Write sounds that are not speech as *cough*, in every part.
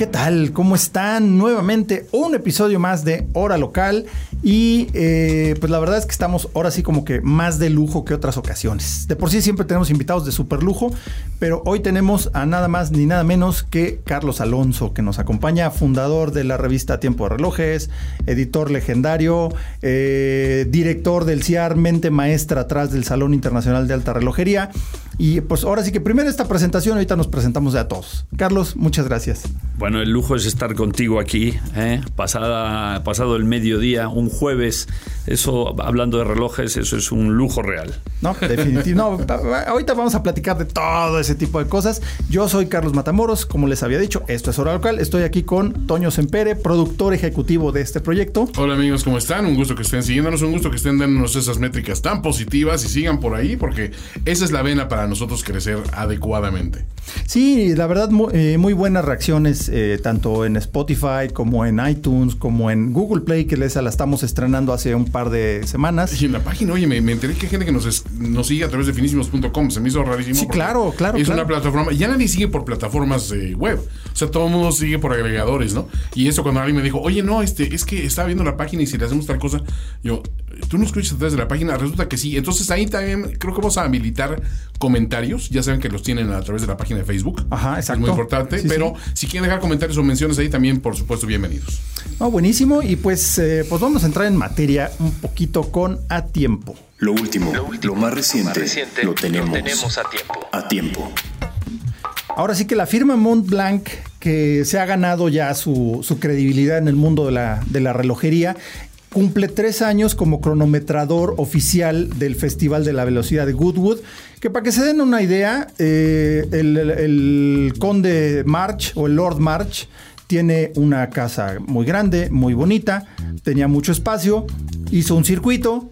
¿Qué tal? ¿Cómo están? Nuevamente un episodio más de Hora Local y eh, pues la verdad es que estamos ahora sí como que más de lujo que otras ocasiones. De por sí siempre tenemos invitados de super lujo, pero hoy tenemos a nada más ni nada menos que Carlos Alonso que nos acompaña, fundador de la revista Tiempo de Relojes, editor legendario, eh, director del CIAR, mente maestra atrás del Salón Internacional de Alta Relojería. Y pues ahora sí que primero esta presentación, ahorita nos presentamos de a todos. Carlos, muchas gracias. El lujo es estar contigo aquí, ¿eh? Pasada, pasado el mediodía, un jueves. Eso, hablando de relojes, eso es un lujo real. No, definitivo. No, ahorita vamos a platicar de todo ese tipo de cosas. Yo soy Carlos Matamoros, como les había dicho, esto es Hora Local. Estoy aquí con Toño Sempere, productor ejecutivo de este proyecto. Hola amigos, ¿cómo están? Un gusto que estén siguiéndonos, un gusto que estén dándonos esas métricas tan positivas y sigan por ahí, porque esa es la vena para nosotros crecer adecuadamente. Sí, la verdad, muy, eh, muy buenas reacciones, eh, tanto en Spotify como en iTunes, como en Google Play, que esa la estamos estrenando hace un par de semanas. Y en la página, oye, me, enteré que hay gente que nos, es, nos sigue a través de finísimos.com, se me hizo rarísimo. Sí, claro, claro. Es claro. una plataforma, ya nadie sigue por plataformas eh, web, o sea, todo el mundo sigue por agregadores, ¿no? Y eso cuando alguien me dijo, oye, no, este, es que estaba viendo la página y si le hacemos tal cosa, yo, tú no escuchas a través de la página, resulta que sí. Entonces ahí también creo que vamos a habilitar comentarios, ya saben que los tienen a través de la página de Facebook. Ajá, exacto. Es muy importante, Sí, pero sí. si quieren dejar comentarios o menciones ahí también, por supuesto, bienvenidos. No, buenísimo. Y pues, eh, pues vamos a entrar en materia un poquito con A Tiempo. Lo último, lo, último, más reciente, reciente, lo tenemos, tenemos a tiempo. A tiempo. Ahora sí que la firma Montblanc, que se ha ganado ya su, su credibilidad en el mundo de la, de la relojería, cumple tres años como cronometrador oficial del Festival de la Velocidad de Goodwood. Que para que se den una idea, eh, el, el- el conde March o el Lord March tiene una casa muy grande, muy bonita, tenía mucho espacio, hizo un circuito,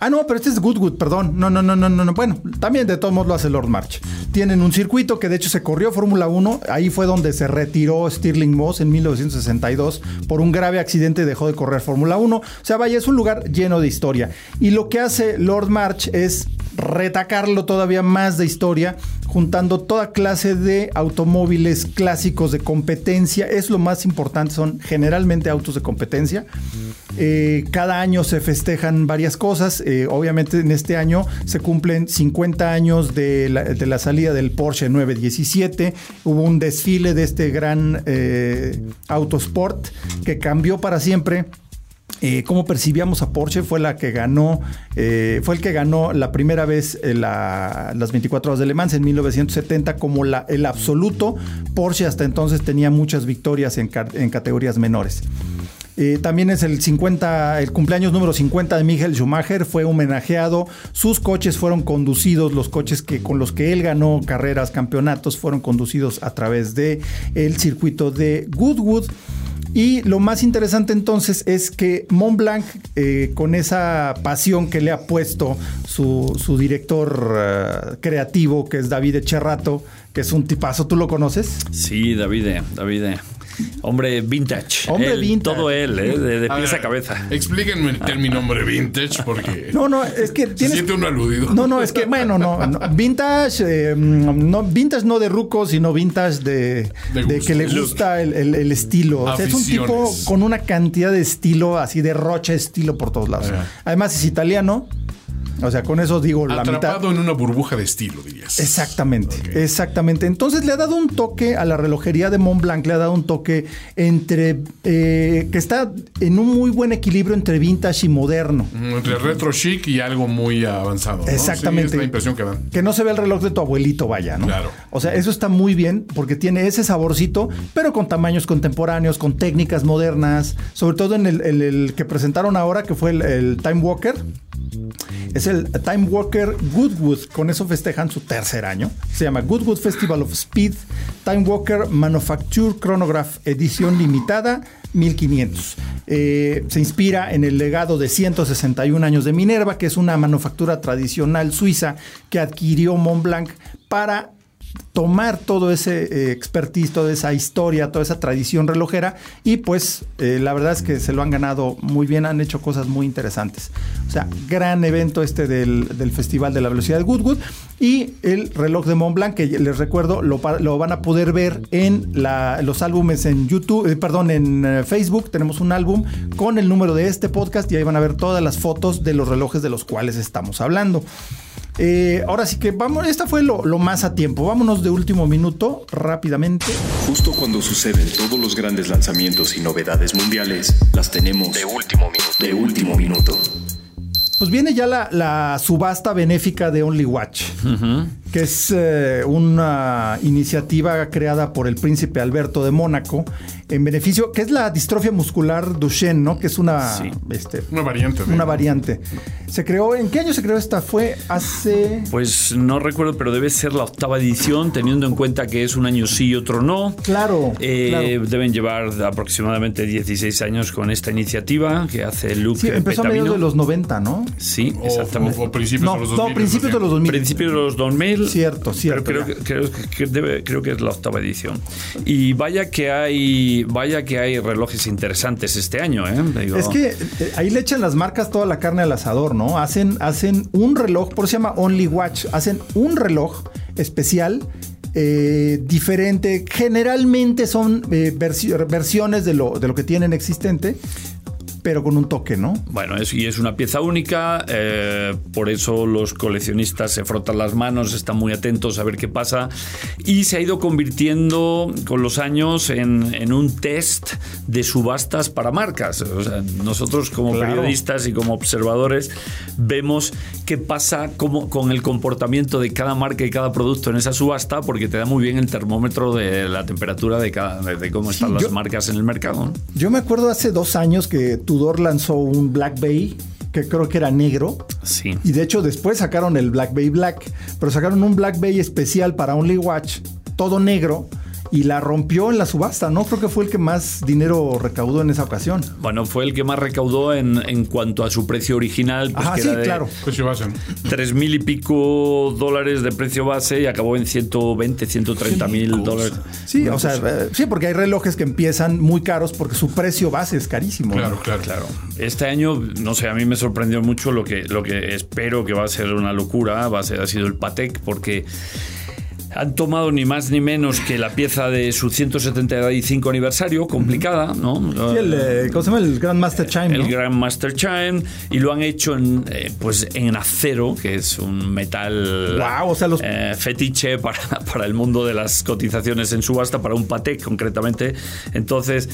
Ah, no, pero este es Goodwood, perdón. No, no, no, no, no. no. Bueno, también de todos modos lo hace Lord March. Tienen un circuito que de hecho se corrió Fórmula 1. Ahí fue donde se retiró Stirling Moss en 1962 por un grave accidente y dejó de correr Fórmula 1. O sea, vaya, es un lugar lleno de historia. Y lo que hace Lord March es retacarlo todavía más de historia, juntando toda clase de automóviles clásicos de competencia. Es lo más importante, son generalmente autos de competencia. Eh, cada año se festejan varias cosas. Eh, obviamente en este año se cumplen 50 años de la, de la salida del Porsche 917. Hubo un desfile de este gran eh, autosport que cambió para siempre. Eh, cómo percibíamos a Porsche fue la que ganó, eh, fue el que ganó la primera vez eh, la- las 24 horas de Le Mans en 1970 como el absoluto. Porsche hasta entonces tenía muchas victorias en, ca- en categorías menores. Eh, también es el 50, el cumpleaños número 50 de Michael Schumacher, fue homenajeado, sus coches fueron conducidos, los coches que con los que él ganó carreras, campeonatos, fueron conducidos a través de el circuito de Goodwood. Y lo más interesante entonces es que Montblanc, eh, con esa pasión que le ha puesto su, director eh, creativo, que es David Echerrato, que es un tipazo, ¿tú lo conoces? Sí, David, David. Hombre vintage. Hombre Él, vintage. Todo él, ¿eh? de, de A pies ver, a cabeza. Explíquenme el término hombre vintage, porque *laughs* No, no, es que se tienes... siente uno aludido. No, no, es que, bueno, no, no. vintage, eh, no, vintage no de ruco, sino vintage de, De que le gusta el, el- el estilo. O sea, es un tipo con una cantidad de estilo, así de rocha estilo por todos lados. Además es italiano, o sea, con eso digo la mitad. Atrapado en una burbuja de estilo, dirías. Exactamente, exactamente. Entonces le ha dado un toque a la relojería de Montblanc, le ha dado un toque entre eh, que está en un muy buen equilibrio entre vintage y moderno. Mm, Entre retro chic y algo muy avanzado. ¿no? Exactamente. Sí, es la impresión que dan. Que no se ve el reloj de tu abuelito, vaya, ¿no? Claro. O sea, eso está muy bien porque tiene ese saborcito, pero con tamaños contemporáneos, con técnicas modernas, sobre todo en el, el- el que presentaron ahora, que fue el, el Time Walker. El Time Walker Goodwood. Con eso festejan su tercer año. Se llama Goodwood Festival of Speed Time Walker Manufacture Chronograph Edición Limitada 1500. Eh, se inspira en el legado de 161 años de Minerva, que es una manufactura tradicional suiza que adquirió Montblanc para tomar todo ese eh, expertise, toda esa historia, toda esa tradición relojera y pues eh, la verdad es que se lo han ganado muy bien, han hecho cosas muy interesantes. O sea, gran evento este del, Festival de la Velocidad de Goodwood y el reloj de Montblanc, que les recuerdo, lo, van a poder ver en los álbumes en YouTube, eh, perdón, en Facebook, tenemos un álbum con el número de este podcast y ahí van a ver todas las fotos de los relojes de los cuales estamos hablando. Eh, ahora sí que vamos, esta fue lo, más a tiempo. Vámonos de último minuto rápidamente. Justo cuando suceden todos los grandes lanzamientos y novedades mundiales, las tenemos de último minuto. De último minuto. Pues viene ya la, subasta benéfica de Only Watch, que es eh, una iniciativa creada por el príncipe Alberto de Mónaco en beneficio, que es la distrofia muscular Duchenne, ¿no? Que es una, este, una variante. Una variante. Se creó, ¿en qué año se creó esta? Fue hace... Pues no recuerdo, pero debe ser la octava edición, teniendo en cuenta que es un año sí y otro no. Claro, eh, Deben llevar aproximadamente 16 años con esta iniciativa que hace Luke Sí, empezó a mediados de los 90, ¿no? Sí, exactamente. O, principios de los 2000. No, principios de los 2000. Principios de los 2000. Cierto, cierto. creo, que, creo, que creo que es la octava edición. Y vaya que hay vaya que hay relojes interesantes este año, ¿eh? Es que eh, ahí le echan las marcas toda la carne al asador, ¿no? Hacen, hacen un reloj, por eso se llama Only Watch, hacen un reloj especial eh, diferente. Generalmente son versiones de lo, de lo que tienen existente, pero con un toque, ¿no? Bueno, es, y es una pieza única, eh, por eso los coleccionistas se frotan las manos, están muy atentos a ver qué pasa, y se ha ido convirtiendo con los años en, un test de subastas para marcas. O sea, nosotros como periodistas y como observadores vemos qué pasa con el comportamiento de cada marca y cada producto en esa subasta, porque te da muy bien el termómetro de la temperatura de, cada, de cómo están las marcas en el mercado. Yo me acuerdo hace dos años que Lanzó un Black Bay que creo que era negro. Sí. Y de hecho después sacaron el Black Bay Black, pero sacaron un Black Bay especial para Only Watch, todo negro y la rompió en la subasta, ¿no? Creo que fue el que más dinero recaudó en esa ocasión. Bueno, fue el que más recaudó en, en cuanto a su precio original. Pues, sí, claro. Precio base. Tres mil y pico dólares de precio base y acabó en 120, 130 mil dólares. Sí, o sea, eh, sí, porque hay relojes que empiezan muy caros porque su precio base es carísimo. Claro, claro, claro. Este año, no sé, a mí me sorprendió mucho lo que, lo que espero que va a ser una locura, va a ser, ha sido el Patek, porque han tomado ni más ni menos que la pieza de su 175 aniversario, complicada, ¿no? Sí, el, eh, ¿cómo se llama? El Grandmaster Chime. El Grandmaster Chime, y lo han hecho en, eh, pues en acero, que es un metal wow, o sea, los... Eh, fetiche para, *laughs* para, el mundo de las cotizaciones en subasta, para un Patek concretamente. Entonces,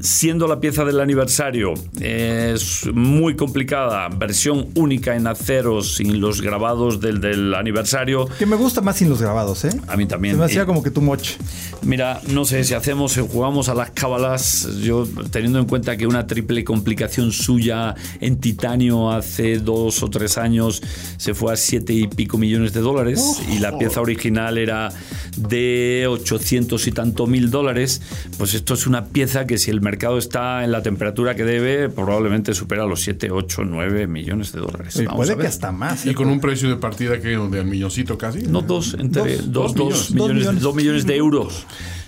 siendo la pieza del aniversario, es muy complicada, versión única en acero, sin los grabados del, del aniversario. Que me gusta más sin los grabados. ¿Eh? A mí también. Se me hacía como que tu moche. Mira, no sé, si hacemos, si jugamos a las cábalas, yo teniendo en cuenta que una triple complicación suya en titanio hace dos o tres años se fue a siete y pico millones de dólares y la pieza original era de 800 y tanto mil dólares, pues esto es una pieza que si el mercado está en la temperatura que debe, probablemente supera los 7, 8, 9 millones de dólares. puede que hasta más. Y ¿eh? con un precio de partida que de milloncito casi. No, dos, entre dos, dos, millones, dos millones de euros.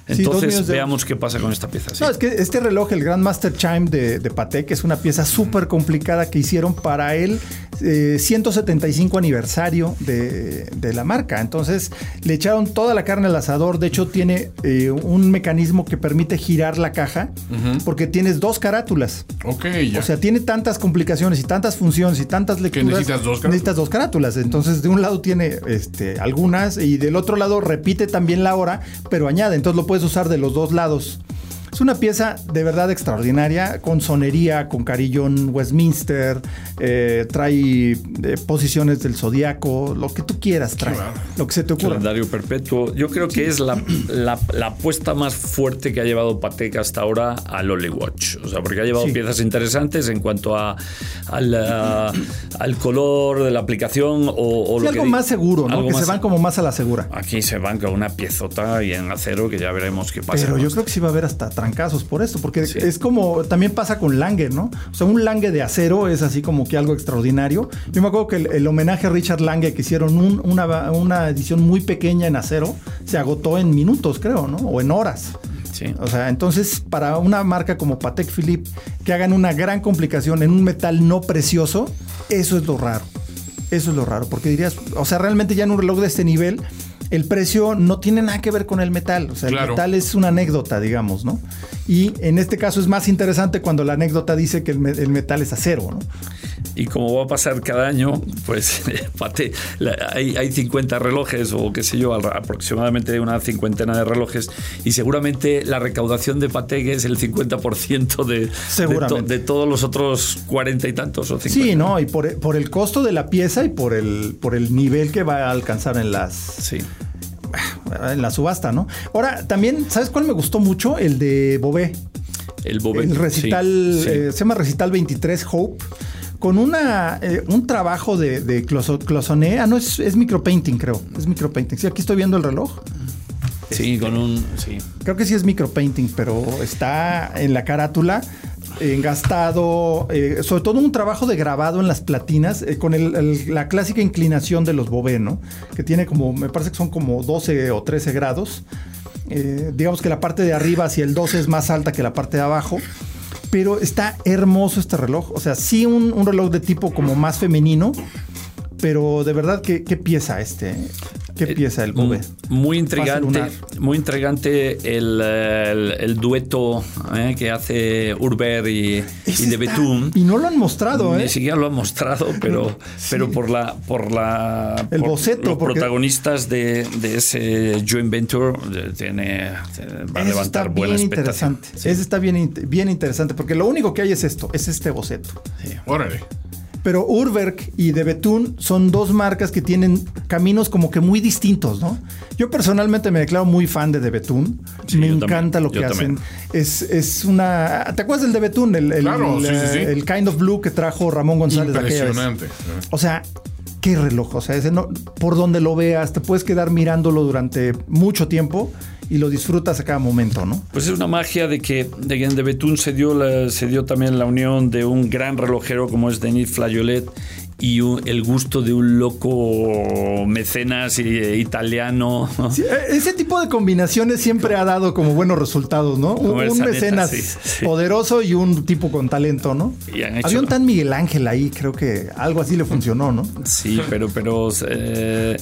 Entonces veamos qué pasa con esta pieza. No, es que este reloj, el Grandmaster Chime de, de Patek, es una pieza súper complicada que hicieron para el 175 eh, aniversario de, la marca. Entonces le echaron toda la carne al asador. De hecho, tiene eh, un mecanismo que permite girar la caja porque tienes dos carátulas. Ok, O sea, tiene tantas complicaciones y tantas funciones y tantas lecturas. Que necesitas dos carátulas. Necesitas dos carátulas. Entonces, de un lado tiene este, algunas y del otro lado repite también la hora, pero añade. Entonces lo puedes usar de los dos lados. Es una pieza de verdad extraordinaria, con sonería, con carillón Westminster, eh, trae eh, posiciones del zodiaco, lo que tú quieras trae, lo que se te ocurra. Calendario perpetuo. Yo creo que es la, la, apuesta más fuerte que ha llevado Patek hasta ahora al Oli Watch. O sea, porque ha llevado piezas interesantes en cuanto a, al, al color de la aplicación o, algo más seguro, ¿no? Que se van como más a la segura. Aquí se van con una piezota y en acero que ya veremos qué pasa. Pero yo creo que sí va a haber hasta trancazos por esto, porque es como también pasa con Lange, ¿no? O sea, un Lange de acero es así como que algo extraordinario. Yo me acuerdo que el, homenaje a Richard Lange que hicieron una, una edición muy pequeña en acero se agotó en minutos, creo, ¿no? O en horas. Sí. O sea, entonces para una marca como Patek Philippe que hagan una gran complicación en un metal no precioso, eso es lo raro. Eso es lo raro, porque dirías, o sea, realmente ya en un reloj de este nivel, el precio no tiene nada que ver con el metal. O sea, el metal es una anécdota, digamos, ¿no? Y en este caso es más interesante cuando la anécdota dice que el, metal es acero, ¿no? Y como va a pasar cada año, pues *laughs* hay, hay 50 relojes o qué sé yo, aproximadamente una cincuentena de relojes y seguramente la recaudación de Patek es el 50% de, de, de, todos los otros 40 y tantos o 50. Sí, ¿no? Y por, por, el costo de la pieza y por el, por el nivel que va a alcanzar en las... Sí en la subasta, ¿no? Ahora, también, ¿sabes cuál me gustó mucho? El de Bobé. El Bobé. El recital, eh, se llama Recital 23 Hope con una, eh, un trabajo de, de closoné. Ah, no, es, es micropainting, creo. Es micropainting. Sí, aquí estoy viendo el reloj. Sí, con un. Sí. Creo que sí es micropainting, pero está en la carátula engastado, eh, sobre todo un trabajo de grabado en las platinas eh, con la clásica inclinación de los Bobé, ¿no? Que tiene como, me parece que son como 12 o 13 grados. Eh, digamos que la parte de arriba hacia el 12 es más alta que la parte de abajo. Pero está hermoso este reloj. O sea, sí un, un reloj de tipo como más femenino, pero de verdad, ¿qué, qué pieza este? ¿Qué eh, pieza el Bobé? Muy intrigante, muy intrigante el, el, dueto eh, que hace Urber y, y de Betún. Y no lo han mostrado, ¿eh? Ni siquiera lo han mostrado, *laughs* pero, pero por la por la el boceto, los protagonistas de, de, ese joint venture tiene va a levantar buena expectación. Ese está bien, bien interesante porque lo único que hay es esto, es este boceto. Sí. Órale. Pero Urberg y De Betún son dos marcas que tienen caminos como que muy distintos, ¿no? Yo personalmente me declaro muy fan de De Betún. me encanta lo que hacen. Es, es, una. ¿Te acuerdas del De Betún? El, el, el, Kind of Blue que trajo Ramón González Impresionante. O sea, qué reloj. O sea, ese no, por donde lo veas, te puedes quedar mirándolo durante mucho tiempo y lo disfrutas a cada momento, ¿no? Pues es una magia de que de, de Betún se dio, se dio también la unión de un gran relojero como es Denis Flayolet y el gusto de un loco mecenas italiano. *laughs* E, ese tipo de combinaciones siempre ha dado como buenos resultados, ¿no? un, mecenas poderoso y un tipo con talento, ¿no? Había un tan Miguel Ángel ahí, creo que algo así le funcionó, ¿no? Sí, pero, pero eh,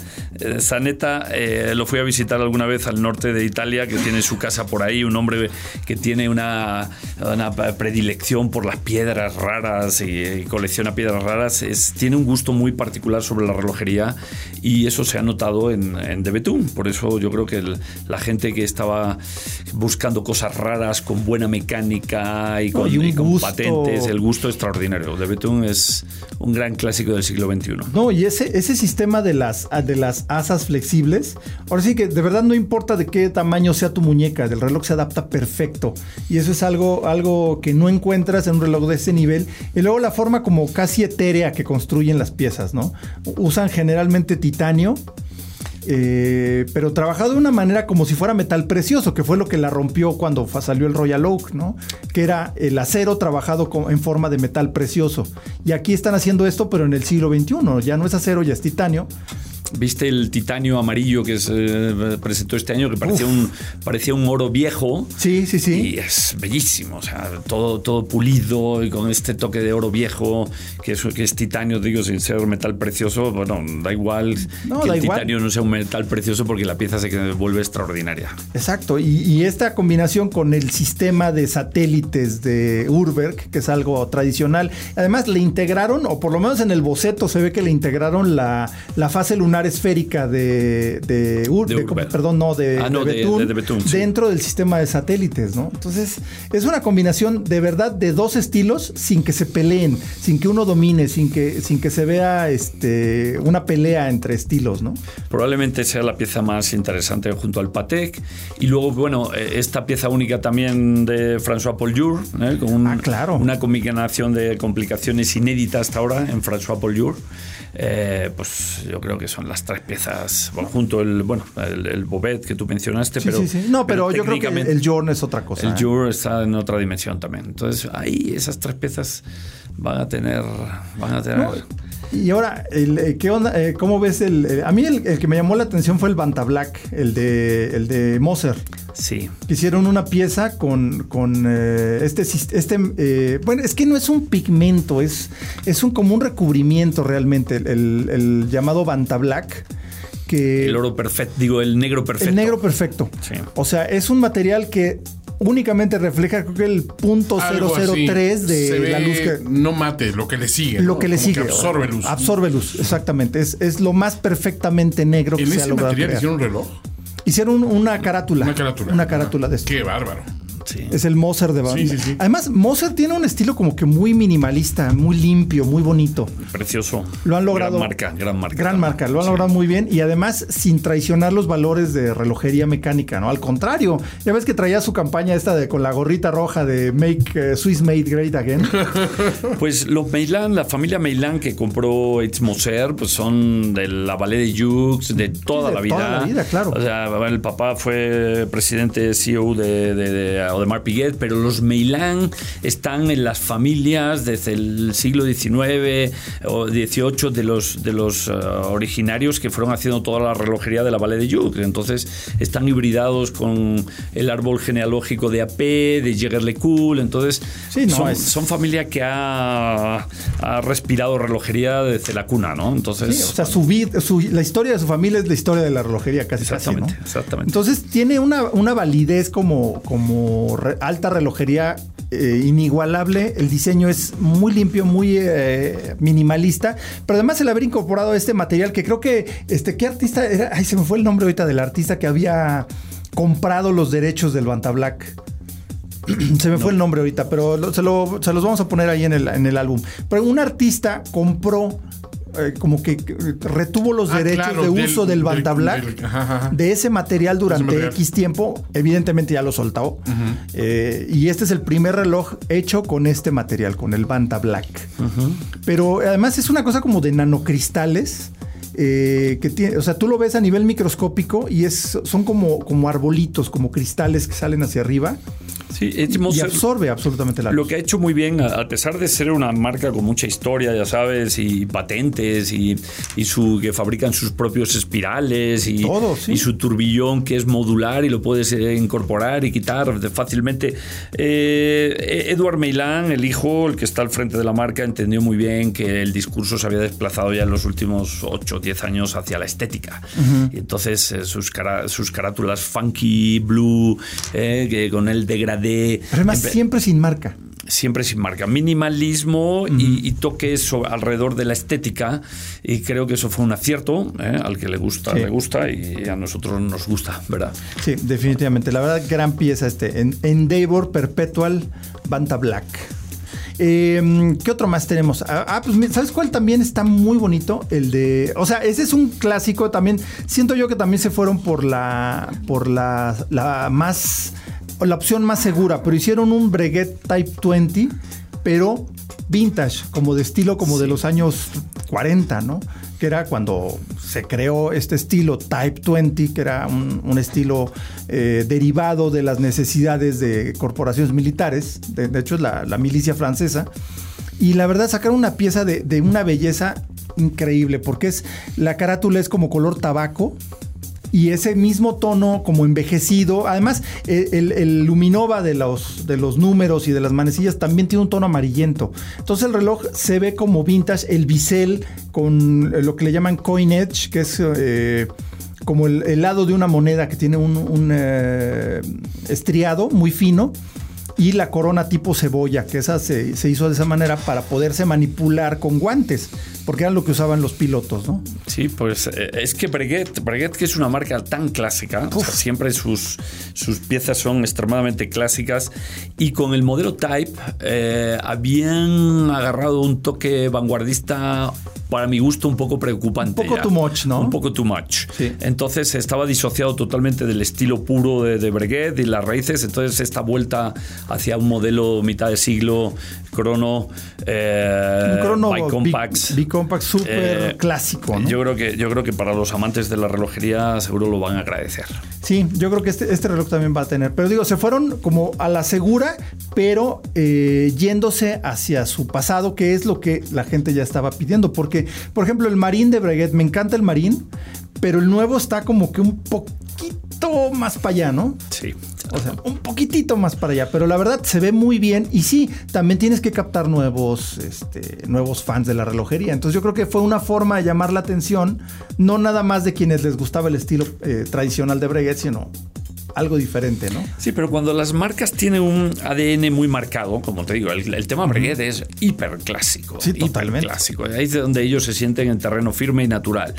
Saneta eh, lo fui a visitar alguna vez al norte de Italia, que tiene su casa por ahí, un hombre que tiene una, una predilección por las piedras raras y, colecciona piedras raras. Es, tiene un gusto muy particular sobre la relojería y eso se ha notado en, en De Betún. Por eso yo creo que la gente que estaba buscando cosas raras con buena mecánica y con, patentes, el gusto extraordinario. De Betún es un gran clásico del siglo XXI. No, y ese, ese sistema de las, de las asas flexibles, ahora sí que de verdad no importa de qué tamaño sea tu muñeca, el reloj se adapta perfecto. Y eso es algo, algo que no encuentras en un reloj de ese nivel. Y luego la forma como casi etérea que construye las piezas, ¿no? Usan generalmente titanio. Eh, pero trabajado de una manera como si fuera metal precioso, que fue lo que la rompió cuando salió el Royal Oak, ¿no? Que era el acero trabajado en forma de metal precioso. Y aquí están haciendo esto, pero en el siglo XXI. Ya no es acero, ya es titanio. ¿Viste el titanio amarillo que se presentó este año? Que parecía un, parecía un oro viejo. Sí, sí, sí. Y es bellísimo. O sea, todo, todo pulido y con este toque de oro viejo, que es, que es titanio, digo, sin ser metal precioso. Bueno, da igual que el titanio no sea un metal precioso porque la pieza se vuelve extraordinaria. Exacto. Y, y esta combinación con el sistema de satélites de Urberg, que es algo tradicional. Además, le integraron, o por lo menos en el boceto se ve que le integraron la, la fase lunar lunar esférica de, de, Ur- De de- perdón, no, de, Ah, no, Betún, Betún, sí. dentro del sistema de satélites, ¿no? Entonces, es una combinación de verdad de dos estilos sin que se peleen, sin que uno domine, sin que, sin que se vea este, una pelea entre estilos, ¿no? Probablemente sea la pieza más interesante junto al Patek. Y luego, bueno, eh, esta pieza única también de François Pouliot, ¿eh? con un- Ah, claro. una combinación de complicaciones inéditas hasta ahora en François Pouliot. Eh, pues yo creo que son las tres piezas, bueno, junto el, bueno, el, el Bobet que tú mencionaste, Sí, pero, sí, sí. No, pero, yo creo que el Jorn es otra cosa. el ¿eh? Jour está en otra dimensión también. Entonces, ahí esas tres piezas van a tener, van a tener. No, Y ahora, el, eh, ¿qué onda? Eh, ¿Cómo ves el, eh, A mí el, el que me llamó la atención fue el Banta Black, el de, el de Moser. Sí. que hicieron una pieza con, con eh, este, este eh, bueno, es que no es un pigmento, es, es un como un recubrimiento realmente, el llamado Banta Black, que El oro perfecto, digo, el negro perfecto. el negro perfecto. Sí. O sea, es un material que únicamente refleja creo que el punto Algo así. 003 de Se la luz que No mate, lo que le sigue. lo ¿no? que le Como sigue. absorbe luz. Absorbe luz, exactamente. Es, es lo más perfectamente negro que En se ha logrado material crear. hicieron un reloj. Hicieron una carátula. Una carátula. Una carátula de esto. Qué bárbaro. Sí. Es el Moser de banda. Sí, sí, sí. Además, Moser tiene un estilo como que muy minimalista, muy limpio, muy bonito. Precioso. Lo han logrado. Gran marca, gran marca. Gran marca, lo han logrado muy bien y además sin traicionar los valores de relojería mecánica, ¿no? Al contrario, ya ves que traía su campaña esta de con la gorrita roja de Make eh, Swiss Made Great Again. *laughs* Pues los Meilan, la familia Meilan que compró It's Moser, pues son de la Vallée de Jux, de toda de la vida. toda la vida, claro. O sea, el papá fue presidente CEO de, de, de Audemars Piguet, pero los Meilan están en las familias desde el siglo XIX o XVIII de los, de los eh, originarios que fueron haciendo toda la relojería de la Vallée de Jux. Entonces están hibridados con el árbol genealógico de AP, de Jaeger-LeCoultre. Entonces Sí, no, son, es- son familia que ha, ha respirado relojería desde la cuna, ¿no? Entonces, Sí, o sea, su vida, su- la historia de su familia es la historia de la relojería, casi casi, ¿no? Exactamente, exactamente. Entonces tiene una, una validez como, como re- alta relojería eh, inigualable. El diseño es muy limpio, muy eh, minimalista, pero además el haber incorporado este material que creo que, este, ¿qué artista era? Ay, se me fue el nombre ahorita del artista que había comprado los derechos del Banta Black. *clears throat* Se me fue el nombre ahorita, pero lo- se, lo- se los vamos a poner ahí en el, en el álbum. Pero un artista compró, eh, como que retuvo los Ah, derechos claro, de del- uso del, del- Banta Black, del- ajá, ajá. de ese material durante material. X tiempo. Evidentemente ya lo soltó. Eh, y este es el primer reloj hecho con este material, con el Banta Black. Pero además es una cosa como de nanocristales. eh, que tiene, o sea, tú lo ves a nivel microscópico y es, son como, como arbolitos, como cristales que salen hacia arriba sí, y absorbe absolutamente la Lo luz. que ha hecho muy bien, a pesar de ser una marca con mucha historia, ya sabes, y patentes, y, y su que fabrican sus propios espirales, y, Todo, sí. y su turbillón que es modular y lo puedes eh, incorporar y quitar fácilmente. Eh, Edward Meilan, el hijo, el que está al frente de la marca, entendió muy bien que el discurso se había desplazado ya en los últimos 8 o 10 años hacia la estética. Y entonces eh, sus, cara- sus carátulas funky, blue, eh, que con el degradé. Pero además siempre sin marca. siempre sin marca. Minimalismo y, y toques alrededor de la estética. Y creo que eso fue un acierto. ¿eh? Al que le gusta, Sí. le gusta. Y a nosotros nos gusta, ¿verdad? Sí, definitivamente. La verdad, gran pieza este. En Endeavor Perpetual Banta Black. Eh, ¿Qué otro más tenemos? Ah, ah, pues ¿sabes cuál también está muy bonito? El de. O sea, ese es un clásico también. Siento yo que también se fueron por la. por la, la más. La opción más segura. Pero hicieron un Breguet Type 20, pero vintage, como de estilo como de los años 40, ¿no? Que era cuando se creó este estilo Type 20, que era un, un estilo eh, derivado de las necesidades de corporaciones militares, de, de hecho es la, la milicia francesa, y la verdad sacaron una pieza de, de una belleza increíble, porque es la carátula es como color tabaco, y ese mismo tono como envejecido. Además, eh, el, luminova de los, de los números y de las manecillas también tiene un tono amarillento. Entonces el reloj se ve como vintage, el bisel con eh, lo que le llaman coin edge, que es... eh, como el, lado de una moneda que tiene un, un, eh, estriado muy fino. Y la corona tipo cebolla, que esa se, se hizo de esa manera para poderse manipular con guantes, porque era lo que usaban los pilotos, ¿no? Sí, pues eh, es que Breguet, Breguet que es una marca tan clásica, o sea, siempre sus, sus piezas son extremadamente clásicas y con el modelo Type eh, habían agarrado un toque vanguardista para mi gusto un poco preocupante. Un poco ya. too much, ¿no? Un poco too much. Sí. Entonces estaba disociado totalmente del estilo puro de, de Breguet y las raíces, entonces esta vuelta hacia un modelo mitad de siglo, crono, eh, crono bicompax. Súper Eh, clásico, ¿no? Yo creo que yo creo que para los amantes de la relojería seguro lo van a agradecer. Sí, yo creo que este, este reloj también va a tener. Pero digo, se fueron como a la segura, pero eh, yéndose hacia su pasado, que es lo que la gente ya estaba pidiendo. Porque, por ejemplo, el Marín de Breguet, me encanta el Marín, pero el nuevo está como que un poquito más para allá, ¿no? Sí. O sea, un poquitito más para allá, pero la verdad se ve muy bien y sí, también tienes que captar nuevos, este, nuevos fans de la relojería. Entonces yo creo que fue una forma de llamar la atención, no nada más de quienes les gustaba el estilo eh, tradicional de Breguet, sino algo diferente, ¿no? Sí, pero cuando las marcas tienen un ADN muy marcado, como te digo, el, el tema Breguet es hiper clásico. Sí, totalmente. clásico. Ahí es donde ellos se sienten en terreno firme y natural.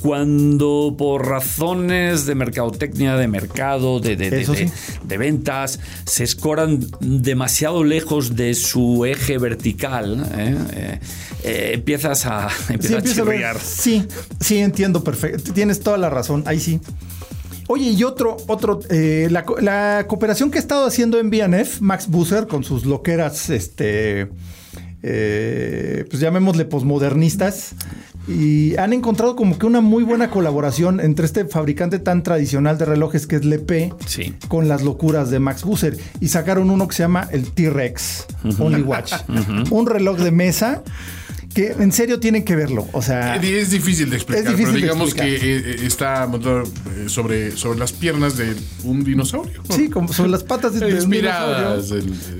Cuando por razones de mercadotecnia, de mercado, de, de- de- sí. de- ventas, se escoran demasiado lejos de su eje vertical, ¿eh? Eh, eh, empiezas a, *laughs* empiezas Sí, a empiezo a ver- chirriar. sí, sí, entiendo perfecto. Tienes toda la razón, ahí sí. Oye, y otro, otro, eh, la, co- la cooperación que ha estado haciendo en BNF, Max Busser, con sus loqueras, este, eh, pues llamémosle posmodernistas, y han encontrado como que una muy buena colaboración entre este fabricante tan tradicional de relojes que es Lepe, Sí. con las locuras de Max Busser, y sacaron uno que se llama el T-Rex, Only Watch, un reloj de mesa que en serio tienen que verlo, o sea... Eh, Es difícil de explicar, Es difícil pero de digamos explicar. que eh, eh, está montado sobre, sobre las piernas de un dinosaurio. Sí, como sobre las patas de, de un dinosaurio.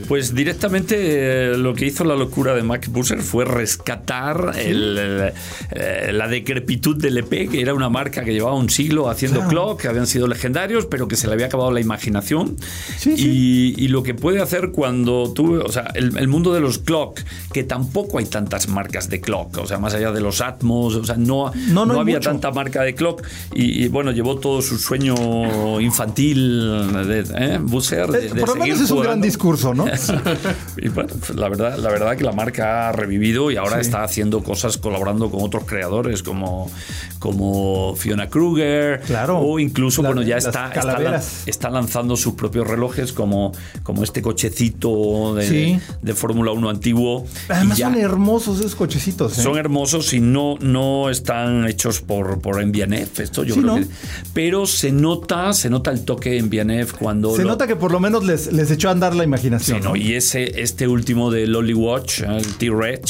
Pues directamente eh, lo que hizo la locura de Max Busser fue rescatar el, el, eh, la decrepitud del EP, que era una marca que llevaba un siglo haciendo Claro. clock, que habían sido legendarios, pero que se le había acabado la imaginación. Sí, y, y lo que puede hacer cuando tú, o sea, el, el mundo de los clock, que tampoco hay tantas marcas de clock, o sea, más allá de los Atmos, o sea, no, No, no hay había mucho. tanta marca de clock. Y, y, bueno, llevó todo su sueño infantil de ¿eh? Busser. De, Eh, de Por lo seguir menos es un gran discurso, ¿no? *laughs* Y bueno, pues la verdad, la verdad que la marca ha revivido y ahora está haciendo cosas colaborando con otros creadores como, como Fiona Kruger. Claro. O incluso, La- bueno, ya está, está, lanzando sus propios relojes como, como este cochecito de, Sí. de Fórmula 1 antiguo. Y Además ya- son hermosos esos cochecitos. ¿eh? son hermosos y no, no están hechos por, por MBNF. Esto yo Sí, creo ¿no? que. Pero se nota, se nota el toque MBNF cuando. Se lo- nota que por lo menos les, les echó a andar la imaginación. Y ese, este último de Lolly Watch, el T-Reg,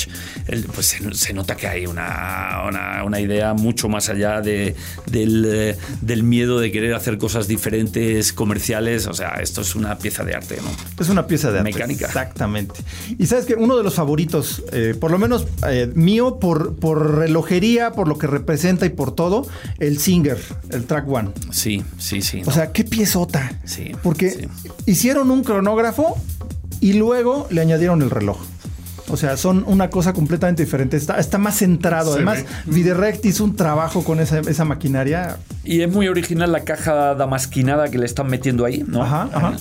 el- pues se, se nota que hay una, una, una idea mucho más allá de, del, eh, del miedo de querer hacer cosas diferentes, comerciales. O sea, esto es una pieza de arte, ¿no? Es una pieza de arte. Mecánica. Exactamente. Y sabes que uno de los favoritos, eh, por lo menos eh, mío, por, por relojería, por lo que representa y por todo, el Singer, el Track One. Sí, sí, sí. O ¿no? sea, qué piezota. Sí, Porque sí. hicieron un cronógrafo y luego le añadieron el reloj. O sea, son una cosa completamente diferente. Está, está más centrado. Se Además, ve. Viderect hizo un trabajo con esa, esa maquinaria. Y es muy original la caja damasquinada que le están metiendo ahí, ¿no? Ajá, ajá.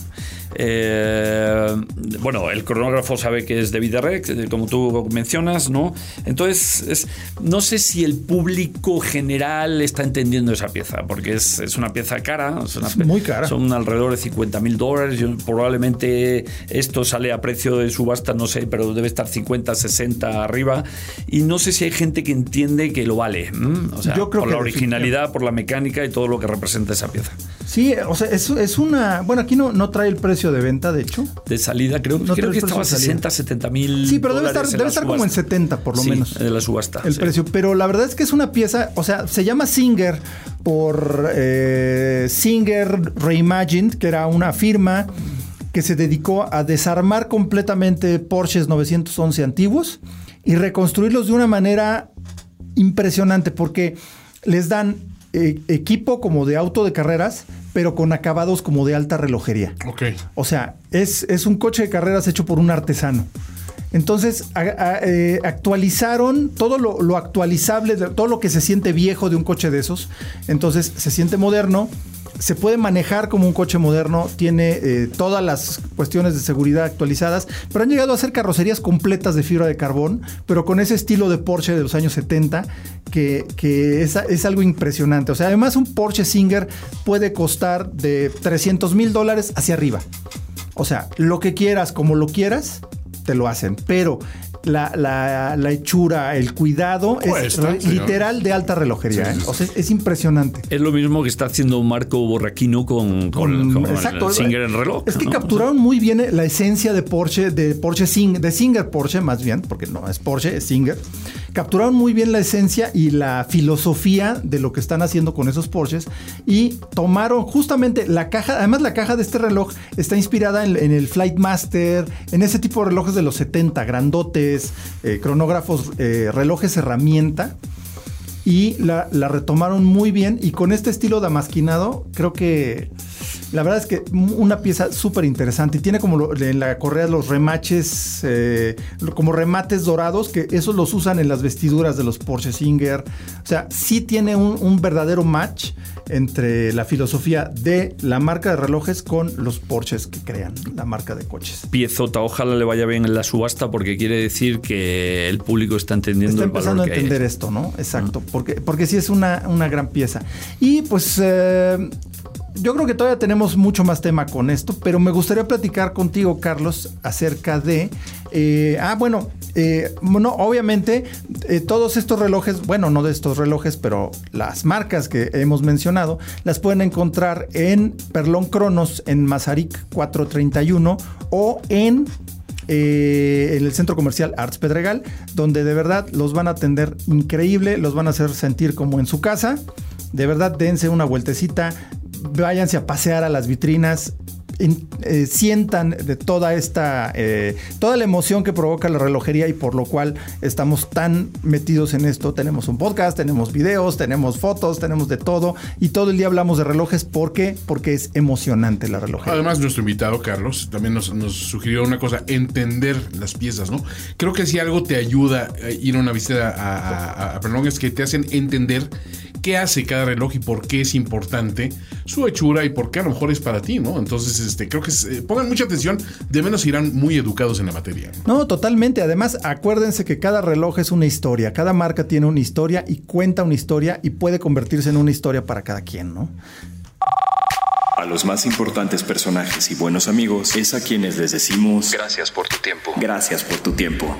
Eh, bueno, el cronógrafo sabe que es de Viderec, eh, como tú mencionas, ¿no? Entonces, es- no sé si el público general está entendiendo esa pieza, porque es, es una pieza cara. Es, una Es muy cara. Son alrededor de 50 mil dólares. Probablemente esto sale a precio de subasta, no sé, pero debe estar 50, 60 arriba. Y no sé si hay gente que entiende que lo vale. ¿m? O sea, Yo creo por que la originalidad, por la mecánica y todo lo que representa esa pieza. Sí, o sea, es, es una. Bueno, aquí no, no trae el precio de venta, de hecho. De salida, creo, No creo que estaba de salida. 60, 70 mil. Sí, pero debe estar, debe estar como en subasta. 70 por lo Sí, menos. de la subasta. el sí. precio. Pero la verdad es que es una pieza, o sea, se llama Singer por eh, Singer Reimagined, que era una firma que se dedicó a desarmar completamente Porsches 911 antiguos y reconstruirlos de una manera impresionante porque les dan eh, equipo como de auto de carreras, pero con acabados como de alta relojería. Ok. O sea, es, es un coche de carreras hecho por un artesano. Entonces eh, actualizaron todo lo, actualizable, todo lo que se siente viejo de un coche de esos. Entonces se siente moderno, se puede manejar como un coche moderno, tiene eh, todas las cuestiones de seguridad actualizadas, pero han llegado a ser carrocerías completas de fibra de carbón, pero con ese estilo de Porsche de los años 70 que, es, es, algo impresionante. O sea, además un Porsche Singer puede costar de 300 mil dólares hacia arriba. O sea, lo que quieras, como lo quieras, te lo hacen. Pero la, la, hechura, el cuidado es literal de alta relojería. ¿eh? O sea, es, impresionante. Es lo mismo que está haciendo Marco Borraquino con, con, el Singer en reloj. Es que capturaron muy bien la esencia de Porsche, de Porsche Singer, de Singer Porsche más bien, porque no es Porsche, es Singer capturaron muy bien la esencia y la filosofía de lo que están haciendo con esos Porsches y tomaron justamente la caja, además la caja de este reloj está inspirada en, el Flightmaster, en ese tipo de relojes de los 70, grandotes, eh, cronógrafos, eh, relojes herramienta y la, retomaron muy bien y con este estilo damasquinado creo que la verdad es que una pieza súper interesante y tiene como en la correa los remaches, eh, como remates dorados, que esos los usan en las vestiduras de los Porsche Singer. O sea, sí tiene un, verdadero match entre la filosofía de la marca de relojes con los Porsches que crean, la marca de coches. Piezota, ojalá le vaya bien en la subasta porque quiere decir que el público está entendiendo está empezando a entender esto, ¿no? Exacto, porque, porque sí es una, una gran pieza. Y pues eh, yo creo que todavía tenemos mucho más tema con esto, pero me gustaría platicar contigo, Carlos, acerca de... Eh, ah, bueno, eh, obviamente eh, todos estos relojes, bueno, no de estos relojes, pero las marcas que hemos mencionado, las pueden encontrar en Perlón Cronos, en Mazarik 431 o en en el centro comercial Arts Pedregal, donde de verdad los van a atender increíble, los van a hacer sentir como en su casa. De verdad, dense una vueltecita, váyanse a pasear a las vitrinas. Eh, sientan de toda esta, eh, toda la emoción que provoca la relojería y por lo cual estamos tan metidos en esto. Tenemos un podcast, tenemos videos, tenemos fotos, tenemos de todo y todo el día hablamos de relojes. ¿Por qué? Porque es emocionante la relojería. Además, nuestro invitado, Carlos, también nos, sugirió una cosa, entender las piezas, ¿no? Creo que si algo te ayuda a ir a una visita a, a, a es que te hacen entender qué hace cada reloj y por qué es importante su hechura y por qué a lo mejor es para ti, ¿no? Entonces, este, creo que eh, pongan mucha atención, de menos irán muy educados en la materia. No, totalmente. Además, acuérdense que cada reloj es una historia, cada marca tiene una historia y cuenta una historia y puede convertirse en una historia para cada quien, ¿no? A los más importantes personajes y buenos amigos es a quienes les decimos gracias por tu tiempo. Gracias por tu tiempo.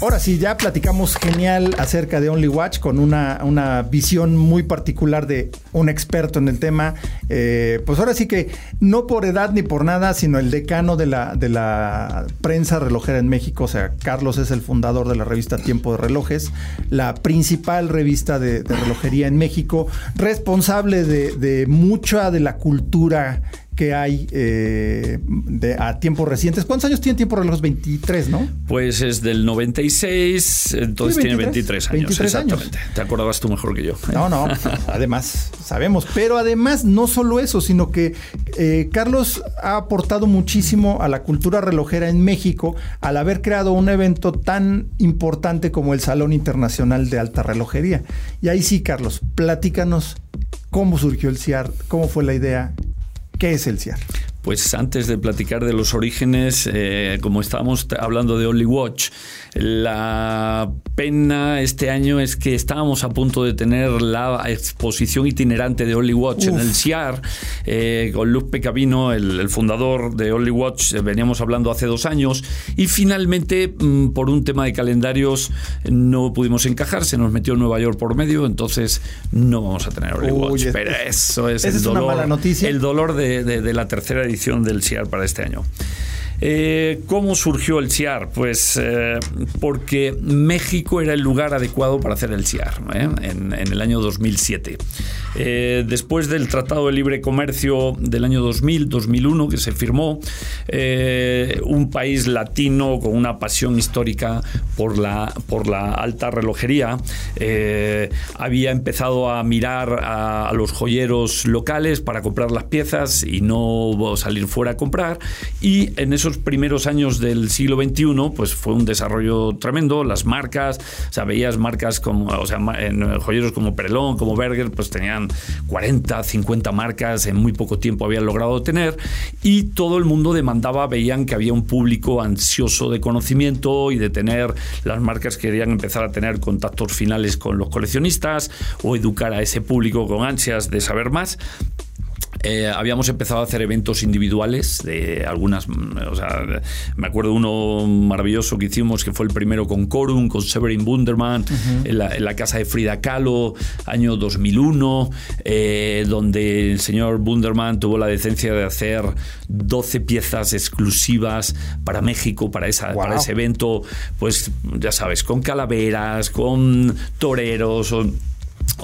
Ahora sí, ya platicamos genial acerca de Only Watch con una, una visión muy particular de un experto en el tema. Eh, pues ahora sí que no por edad ni por nada, sino el decano de la, de la prensa relojera en México. O sea, Carlos es el fundador de la revista Tiempo de Relojes, la principal revista de, relojería en México, responsable de, de mucha de la cultura que hay eh, de, a tiempos recientes. ¿Cuántos años tiene tiempo los 23, no? Pues es del 96, entonces tiene 23 años. 23 exactamente. Años. Te acordabas tú mejor que yo. No, no, *laughs* además, sabemos. Pero además, no solo eso, sino que eh, Carlos ha aportado muchísimo a la cultura relojera en México al haber creado un evento tan importante como el Salón Internacional de Alta Relojería. Y ahí sí, Carlos, platícanos cómo surgió el CIAR, cómo fue la idea ¿Qué es el CIAR? Pues antes de platicar de los orígenes, eh, como estábamos hablando de Only Watch, la pena este año es que estábamos a punto de tener la exposición itinerante de Only Watch en el CIAR, eh, con Luke Pecavino, el, fundador de Only Watch, eh, veníamos hablando hace dos años, y finalmente, mm, por un tema de calendarios, no pudimos encajar, se nos metió Nueva York por medio, entonces no vamos a tener Only Watch. Pero eso es, el, dolor, el dolor de, de la tercera del CIAR para este año. Eh, ¿Cómo surgió el CIAR? Pues eh, porque México era el lugar adecuado para hacer el CIAR ¿eh? en, el año 2007. después del Tratado de Libre Comercio del año 2000-2001 que se firmó, un país latino con una pasión histórica por la, por la alta relojería había empezado a mirar a, a los joyeros locales para comprar las piezas y no salir fuera a comprar y en esos primeros años del siglo XXI, pues fue un desarrollo tremendo. Las marcas, o sea, veías marcas como, o sea, joyeros como Perelón, como Berger, pues tenían 40, 50 marcas en muy poco tiempo habían logrado tener y todo el mundo demandaba, veían que había un público ansioso de conocimiento y de tener, las marcas querían empezar a tener contactos finales con los coleccionistas o educar a ese público con ansias de saber más. Eh, habíamos empezado a hacer eventos individuales de algunas, o sea, me acuerdo uno maravilloso que hicimos que fue el primero con Corum, con Severin Bunderman, en, la, casa de Frida Kahlo, año 2001, eh, donde el señor Bunderman tuvo la decencia de hacer 12 piezas exclusivas para México, para, esa, para ese evento, pues ya sabes, con calaveras, con toreros o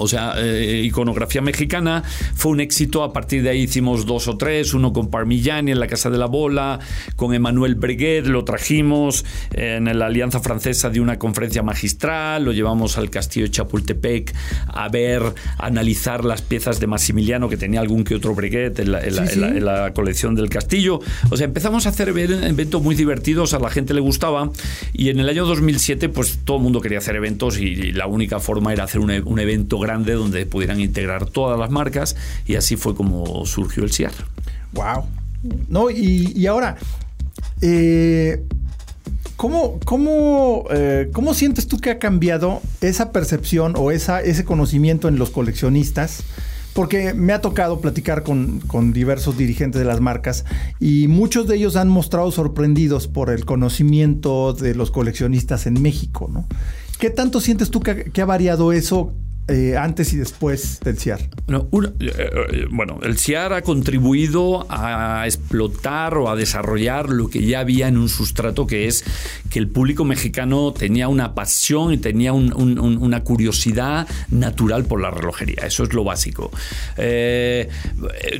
sea, eh, iconografía mexicana, fue un éxito. A partir de ahí hicimos dos o tres, uno con Parmigiani en la Casa de la Bola, con Emmanuel Breguet, lo trajimos en la Alianza Francesa de una conferencia magistral, lo llevamos al Castillo de Chapultepec a ver, a analizar las piezas de Maximiliano, que tenía algún que otro Breguet en la, colección del castillo. O sea, empezamos a hacer eventos muy divertidos, a la gente le gustaba, y en el año 2007, pues todo el mundo quería hacer eventos y, la única forma era hacer un, un evento grande donde pudieran integrar todas las marcas y así fue como surgió el CIAR. Wow. No, y, ahora, eh, ¿cómo, cómo, eh, ¿cómo, sientes tú que ha cambiado esa percepción o esa, ese conocimiento en los coleccionistas? Porque me ha tocado platicar con, con, diversos dirigentes de las marcas y muchos de ellos han mostrado sorprendidos por el conocimiento de los coleccionistas en México, ¿no? ¿Qué tanto sientes tú que ha variado eso eh, antes y después del CIAR? Eh, eh, bueno, el CIAR ha contribuido a explotar o a desarrollar lo que ya había en un sustrato que es que el público mexicano tenía una pasión y tenía una curiosidad natural por la relojería. Eso es lo básico.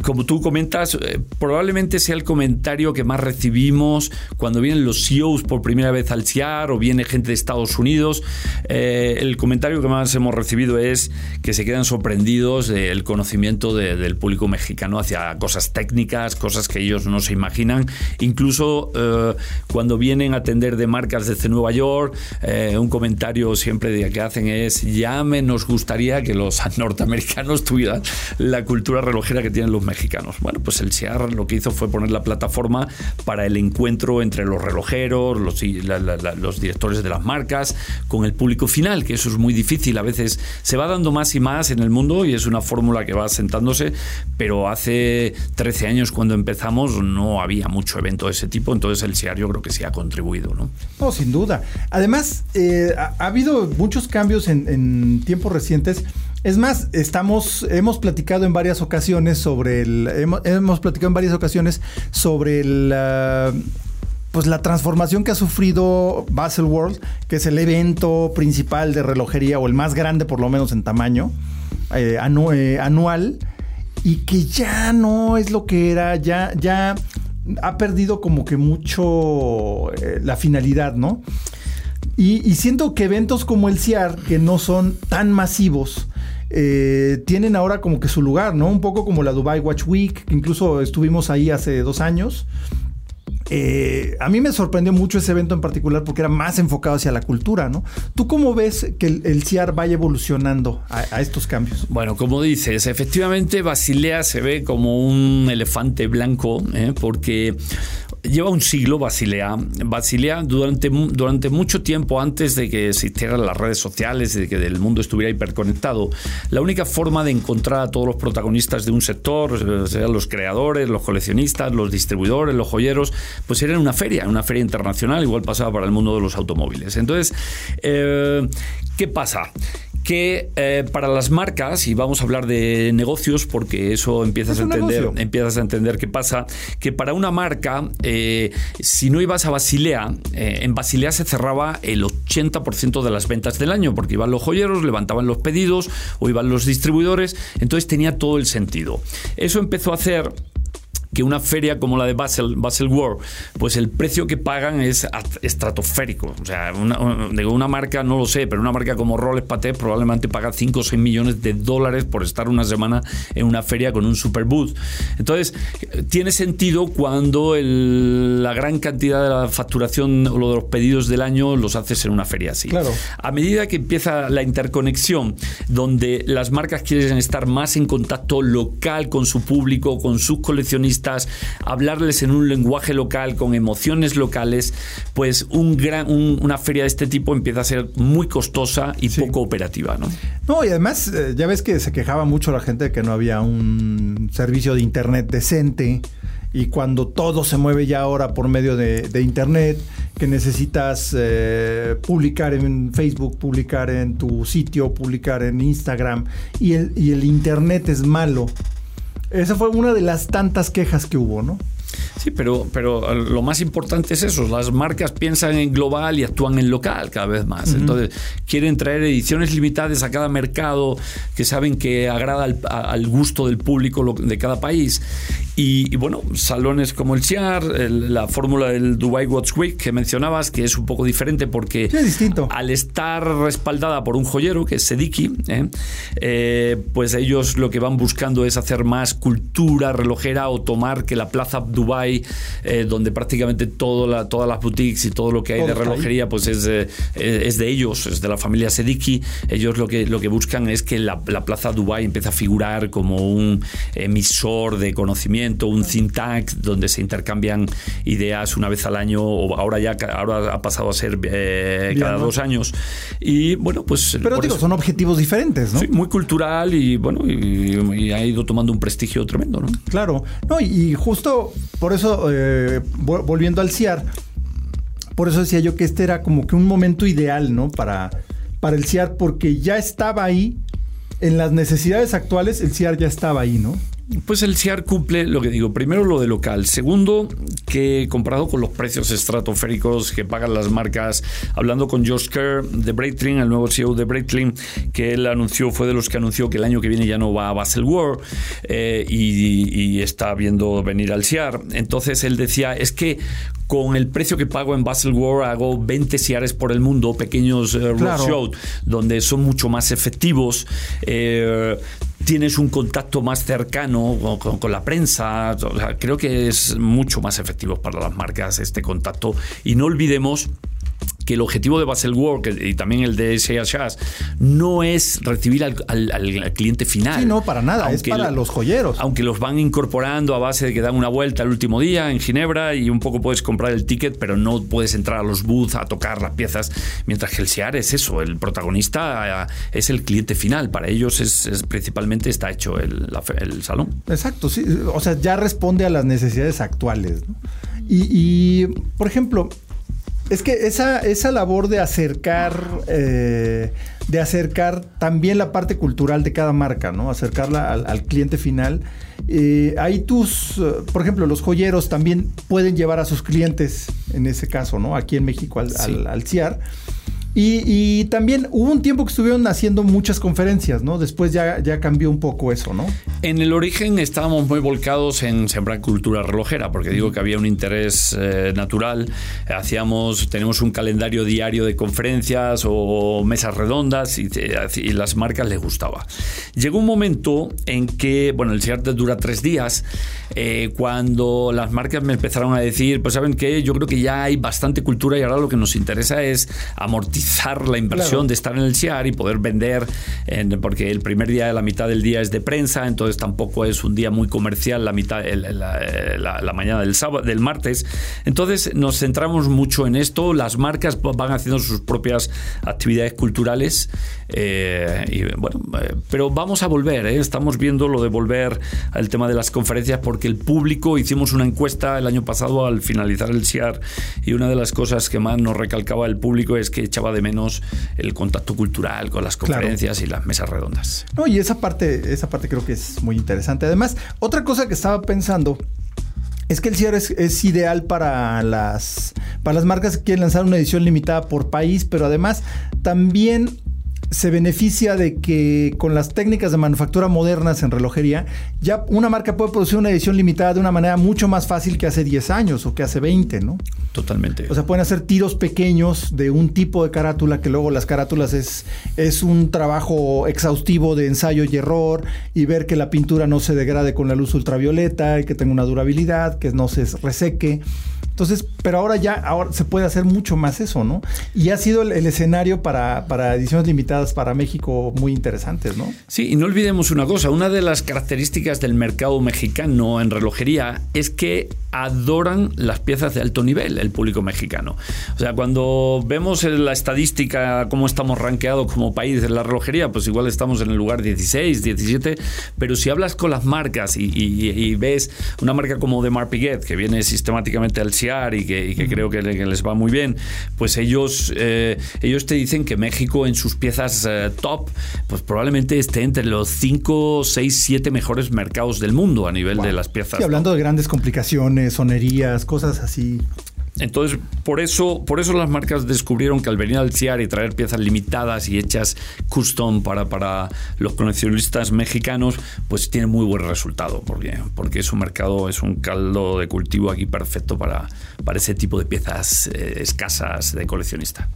como tú comentas, probablemente sea el comentario que más recibimos cuando vienen los CEOs por primera vez al CIAR o viene gente de Estados Unidos. el comentario que más hemos recibido es que se quedan sorprendidos del conocimiento del público mexicano hacia cosas técnicas, cosas que ellos no se imaginan. Incluso eh, cuando vienen a atender de marcas desde Nueva York, eh, un comentario siempre que hacen es, ya me nos gustaría que los *laughs* norteamericanos tuvieran la cultura relojera que tienen los mexicanos. Bueno, pues el CIAR lo que hizo fue poner la plataforma para el encuentro entre los relojeros, los, los directores de las marcas, con el público final, que eso es muy difícil. A veces se va dando más y más en el mundo y es una fórmula que va asentándose, pero hace 13 años cuando empezamos no había mucho evento de ese tipo, entonces el SIAR yo creo que sí ha contribuido, ¿no? No, sin duda. Además, eh, ha, habido muchos cambios en, tiempos recientes. Es más, estamos, hemos platicado en varias ocasiones sobre el, hemos, platicado en varias ocasiones sobre el, pues la transformación que ha sufrido Basel World, que es el evento principal de relojería o el más grande por lo menos en tamaño eh, eh, anual y que ya no es lo que era, ya, ya ha perdido como que mucho eh, la finalidad, ¿no? Y, siento que eventos como el CIAR, que no son tan masivos, tienen ahora como que su lugar, ¿no? Un poco como la Dubai Watch Week, que incluso estuvimos ahí hace dos años. Eh, a mí me sorprendió mucho ese evento en particular porque era más enfocado hacia la cultura, ¿no? ¿Tú cómo ves que el, CIAR vaya evolucionando a, estos cambios? Bueno, como dices, efectivamente Basilea se ve como un elefante blanco, ¿eh? porque lleva un siglo Basilea. Basilea durante, durante mucho tiempo antes de que existieran las redes sociales, de que el mundo estuviera hiperconectado, la única forma de encontrar a todos los protagonistas de un sector, sean los creadores, los coleccionistas, los distribuidores, los joyeros, pues era en una feria, una feria internacional, igual pasaba para el mundo de los automóviles. Entonces, eh, ¿qué pasa? Que eh, para las marcas, y vamos a hablar de negocios porque eso empiezas, a entender, empiezas a entender qué pasa, que para una marca, eh, si no ibas a Basilea, eh, en Basilea se cerraba el 80% de las ventas del año, porque iban los joyeros, levantaban los pedidos o iban los distribuidores, entonces tenía todo el sentido. Eso empezó a hacer que una feria como la de Basel, Basel World, pues el precio que pagan es estratosférico. O sea, una, una marca, no lo sé, pero una marca como Rolex Patek probablemente paga 5 o 6 millones de dólares por estar una semana en una feria con un super booth. Entonces, tiene sentido cuando la gran cantidad de la facturación o de los pedidos del año los haces en una feria así. Claro. A medida que empieza la interconexión, donde las marcas quieren estar más en contacto local con su público, con sus coleccionistas, hablarles en un lenguaje local, con emociones locales, pues un gran, una feria de este tipo empieza a ser muy costosa y poco operativa. ¿no? no, y además eh, ya ves que se quejaba mucho la gente de que no había un servicio de Internet decente y cuando todo se mueve ya ahora por medio de, Internet, que necesitas eh, publicar en Facebook, publicar en tu sitio, publicar en Instagram, y el, y el Internet es malo, esa fue una de las tantas quejas que hubo, ¿no? Sí, pero, pero lo más importante es eso. Las marcas piensan en global y actúan en local cada vez más. Entonces, quieren traer ediciones limitadas a cada mercado que saben que agrada al, gusto del público de cada país. Y, bueno, salones como el CIAR, la fórmula del Dubai Watch Week que mencionabas, que es un poco diferente porque distinto. al estar respaldada por un joyero, que es Sediki, ¿eh? Eh, pues ellos lo que van buscando es hacer más cultura relojera o tomar que la plaza Dubai, eh, donde prácticamente todo la, todas las boutiques y todo lo que hay de relojería, pues es, es de ellos, es de la familia Sediki. Ellos lo que, lo que buscan es que la, la plaza Dubai empiece a figurar como un emisor de conocimiento un think tank donde se intercambian ideas una vez al año o ahora ya ahora ha pasado a ser eh, cada dos años. Y bueno pues pero digo son objetivos diferentes no sí, muy cultural y bueno y, ha ido tomando un prestigio tremendo no claro. No y justo por eso eh, volviendo al CIAR por eso decía yo que este era como que un momento ideal no para para el CIAR porque ya estaba ahí en las necesidades actuales el CIAR ya estaba ahí no pues el CIAR cumple lo que digo. Primero, lo de local. Segundo, que comparado con los precios estratosféricos que pagan las marcas, hablando con Josh Kerr de Breitling, el nuevo CEO de Breitling, que él anunció, fue de los que anunció que el año que viene ya no va a Basel World eh, y, está viendo venir al CIAR. Entonces él decía, es que con el precio que pago en Basel World hago 20 CIARes por el mundo, pequeños eh, roadshows, donde son mucho más efectivos. Eh, tienes un contacto más cercano con, la prensa. creo que es mucho más efectivo para las marcas este contacto. Y no olvidemos que el objetivo de Basel World y también el de SEA no es recibir al, cliente final. Sí, no, para nada, es para los joyeros. Aunque los van incorporando a base de que dan una vuelta el último día en Ginebra y un poco puedes comprar el ticket, pero no puedes entrar a los booths a tocar las piezas, mientras que el SEAR es eso, el protagonista eh, es el cliente final. Para ellos es, principalmente está hecho el, salón. Exacto, sí, o sea, ya responde a las necesidades actuales. y, por ejemplo, es que esa, esa labor de acercar, eh, de acercar también la parte cultural de cada marca, ¿no? Acercarla al, cliente final. Eh, ahí tus, eh, por ejemplo, los joyeros también pueden llevar a sus clientes, en ese caso, ¿no? Aquí en México al, al, al CIAR y, también hubo un tiempo que estuvieron haciendo muchas conferencias, ¿no? Después ya, ya cambió un poco eso, ¿no? En el origen estábamos muy volcados en sembrar cultura relojera, porque digo que había un interés eh, natural. Hacíamos, tenemos un calendario diario de conferencias o mesas redondas y, y las marcas les gustaba. Llegó un momento en que, bueno, el CIARTE dura tres días, eh, cuando las marcas me empezaron a decir, pues saben que yo creo que ya hay bastante cultura y ahora lo que nos interesa es amortizar la inversión de estar en el CIAR y poder vender, porque el primer día, la mitad del día es de prensa, entonces tampoco es un día muy comercial la mitad, la, mañana del sábado, del martes. Entonces nos centramos mucho en esto. Las marcas van haciendo sus propias actividades culturales. Eh, y bueno, eh, pero vamos a volver, ¿eh? estamos viendo lo de volver al tema de las conferencias porque el público, hicimos una encuesta el año pasado al finalizar el CIAR y una de las cosas que más nos recalcaba el público es que echaba de menos el contacto cultural con las conferencias y las mesas redondas. No, y esa parte, esa parte creo que es muy interesante. Además, otra cosa que estaba pensando es que el cierre es, ideal para las, para las marcas que quieren lanzar una edición limitada por país, pero además también se beneficia de que con las técnicas de manufactura modernas en relojería, ya una marca puede producir una edición limitada de una manera mucho más fácil que hace 10 años o que hace 20, ¿no? Totalmente. O sea, pueden hacer tiros pequeños de un tipo de carátula, que luego las carátulas es, es un trabajo exhaustivo de ensayo y error, y ver que la pintura no se degrade con la luz ultravioleta, y que tenga una durabilidad, que no se reseque. Entonces, pero ahora ya ahora se puede hacer mucho más eso, ¿no? Y ha sido el, escenario para, para, ediciones limitadas para México muy interesantes, ¿no? Sí, y no olvidemos una cosa, una de las características del mercado mexicano en relojería es que adoran las piezas de alto nivel, el público mexicano. O sea, cuando vemos la estadística, cómo estamos rankeados como país en la relojería, pues igual estamos en el lugar 16, 17, pero si hablas con las marcas y, ves una marca como de Mar Piguet, que viene sistemáticamente al y que, creo que, les va muy bien, pues ellos, eh, ellos te dicen que México en sus piezas eh, top, pues probablemente esté entre los 5, 6, 7 mejores mercados del mundo a nivel de las piezas. Sí, hablando de grandes complicaciones, sonerías, cosas así. Entonces, por eso, por eso las marcas descubrieron que al venir al CIAR y traer piezas limitadas y hechas custom para, para los coleccionistas mexicanos, pues tiene muy buen resultado, porque, porque su mercado es un caldo de cultivo aquí perfecto para, para ese tipo de piezas eh, escasas de coleccionista.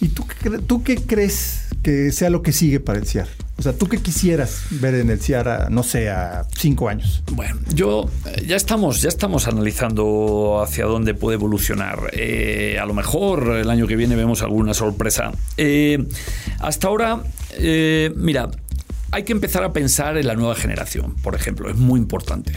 ¿Y tú, tú qué crees que sea lo que sigue para el CIAR? O sea, ¿tú qué quisieras ver en el Ciara, no sé, a cinco años? Bueno, yo eh, ya estamos, ya estamos analizando hacia dónde puede evolucionar. Eh, a lo mejor el año que viene vemos alguna sorpresa. Eh, hasta ahora, mira, hay que empezar a pensar en la nueva generación, por ejemplo, es muy importante.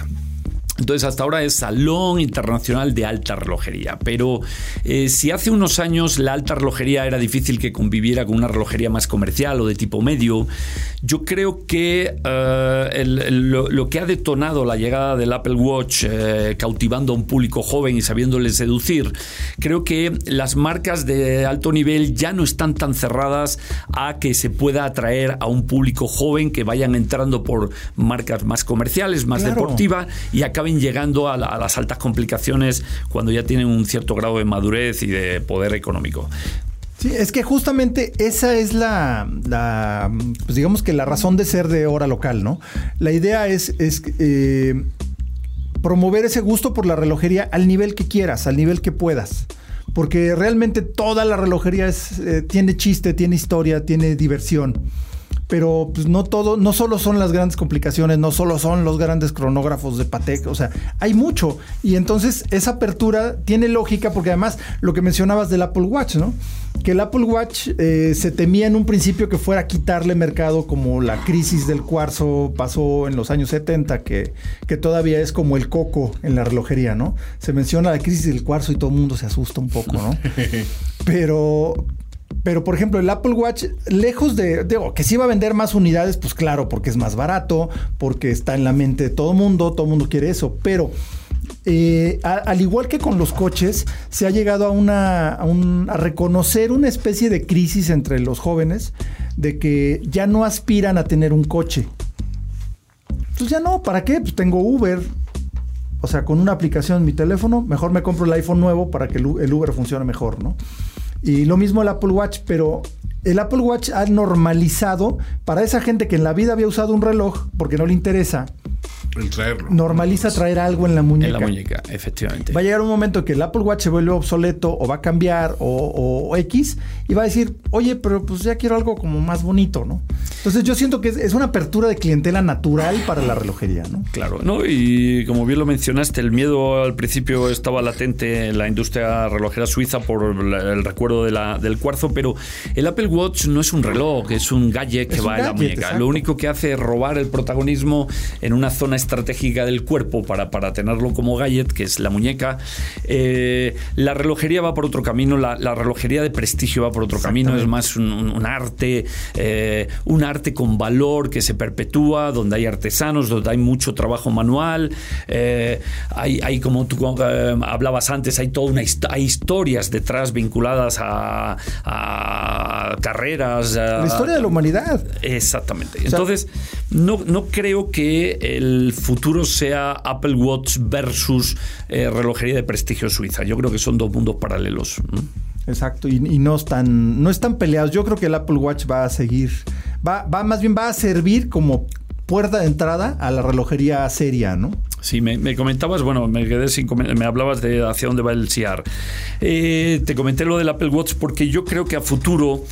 Entonces hasta ahora es Salón Internacional de Alta Relojería, pero eh, si hace unos años la alta relojería era difícil que conviviera con una relojería más comercial o de tipo medio, yo creo que eh, lo, que ha detonado la llegada del Apple Watch eh, cautivando a un público joven y sabiéndole seducir, creo que las marcas de alto nivel ya no están tan cerradas a que se pueda atraer a un público joven que vayan entrando por marcas más comerciales, más deportivas y acaben llegando a, las altas complicaciones cuando ya tienen un cierto grado de madurez y de poder económico. Sí, es que justamente esa es la, pues digamos que la razón de ser de hora local, ¿no? La idea es, es eh, promover ese gusto por la relojería al nivel que quieras, al nivel que puedas. Porque realmente toda la relojería eh, tiene chiste, tiene historia, tiene diversión pero pues no todo, no solo son las grandes complicaciones, no solo son los grandes cronógrafos de Patek, o sea, hay mucho. Y entonces esa apertura tiene lógica porque además lo que mencionabas del Apple Watch, ¿no? Que el Apple Watch eh, se temía en un principio que fuera a quitarle mercado como la crisis del cuarzo pasó en los años 70, que, que todavía es como el coco en la relojería, ¿no? Se menciona la crisis del cuarzo y todo el mundo se asusta un poco, ¿no? *laughs* Pero, pero, por ejemplo, el Apple Watch, lejos de, digo, que sí va a vender más unidades, pues claro, porque es más barato, porque está en la mente de todo mundo, todo mundo quiere eso, pero eh, al igual que con los coches, se ha llegado a, una, a, reconocer una especie de crisis entre los jóvenes de que ya no aspiran a tener un coche. Pues ya no, ¿para qué? Pues tengo Uber. O sea, con una aplicación en mi teléfono, mejor me compro el iPhone nuevo para que el Uber funcione mejor, ¿no? Y lo mismo el Apple Watch, pero el Apple Watch ha normalizado para esa gente que en la vida había usado un reloj porque no le interesa Normaliza traer algo en la muñeca. En la muñeca, efectivamente. Va a llegar un momento que el Apple Watch se vuelve obsoleto o va a cambiar o, X y va a decir, oye, pero pues ya quiero algo como más bonito, ¿no? Entonces yo siento que es, una apertura de clientela natural para la relojería, ¿no? Claro, ¿no? Y como bien lo mencionaste, el miedo al principio estaba latente en la industria relojera suiza por el recuerdo de la, del cuarzo, pero el Apple Watch no es un reloj, es un gadget que va en la muñeca. Lo único que hace es robar el protagonismo en una zona estratégica del cuerpo para, para tenerlo como gadget, que es la muñeca. Eh, la relojería va por otro camino, la, relojería de prestigio va por otro camino, es más un, arte, un arte arte con valor que se perpetúa, donde hay artesanos, donde hay mucho trabajo manual, eh, hay, hay, como tú eh, hablabas antes, hay toda una hay historias detrás vinculadas a, carreras. la historia de la humanidad. Exactamente. Entonces, no, no creo que el futuro sea Apple Watch versus eh, relojería de prestigio suiza. Yo creo que son dos mundos paralelos. Exacto, y, no están, no están peleados. Yo creo que el Apple Watch va a seguir, va, va más bien va a servir como puerta de entrada a la relojería seria, ¿no? Sí, me, comentabas, bueno, me quedé sin me hablabas de hacia dónde va el CR. Eh, te comenté lo del Apple Watch porque yo creo que a futuro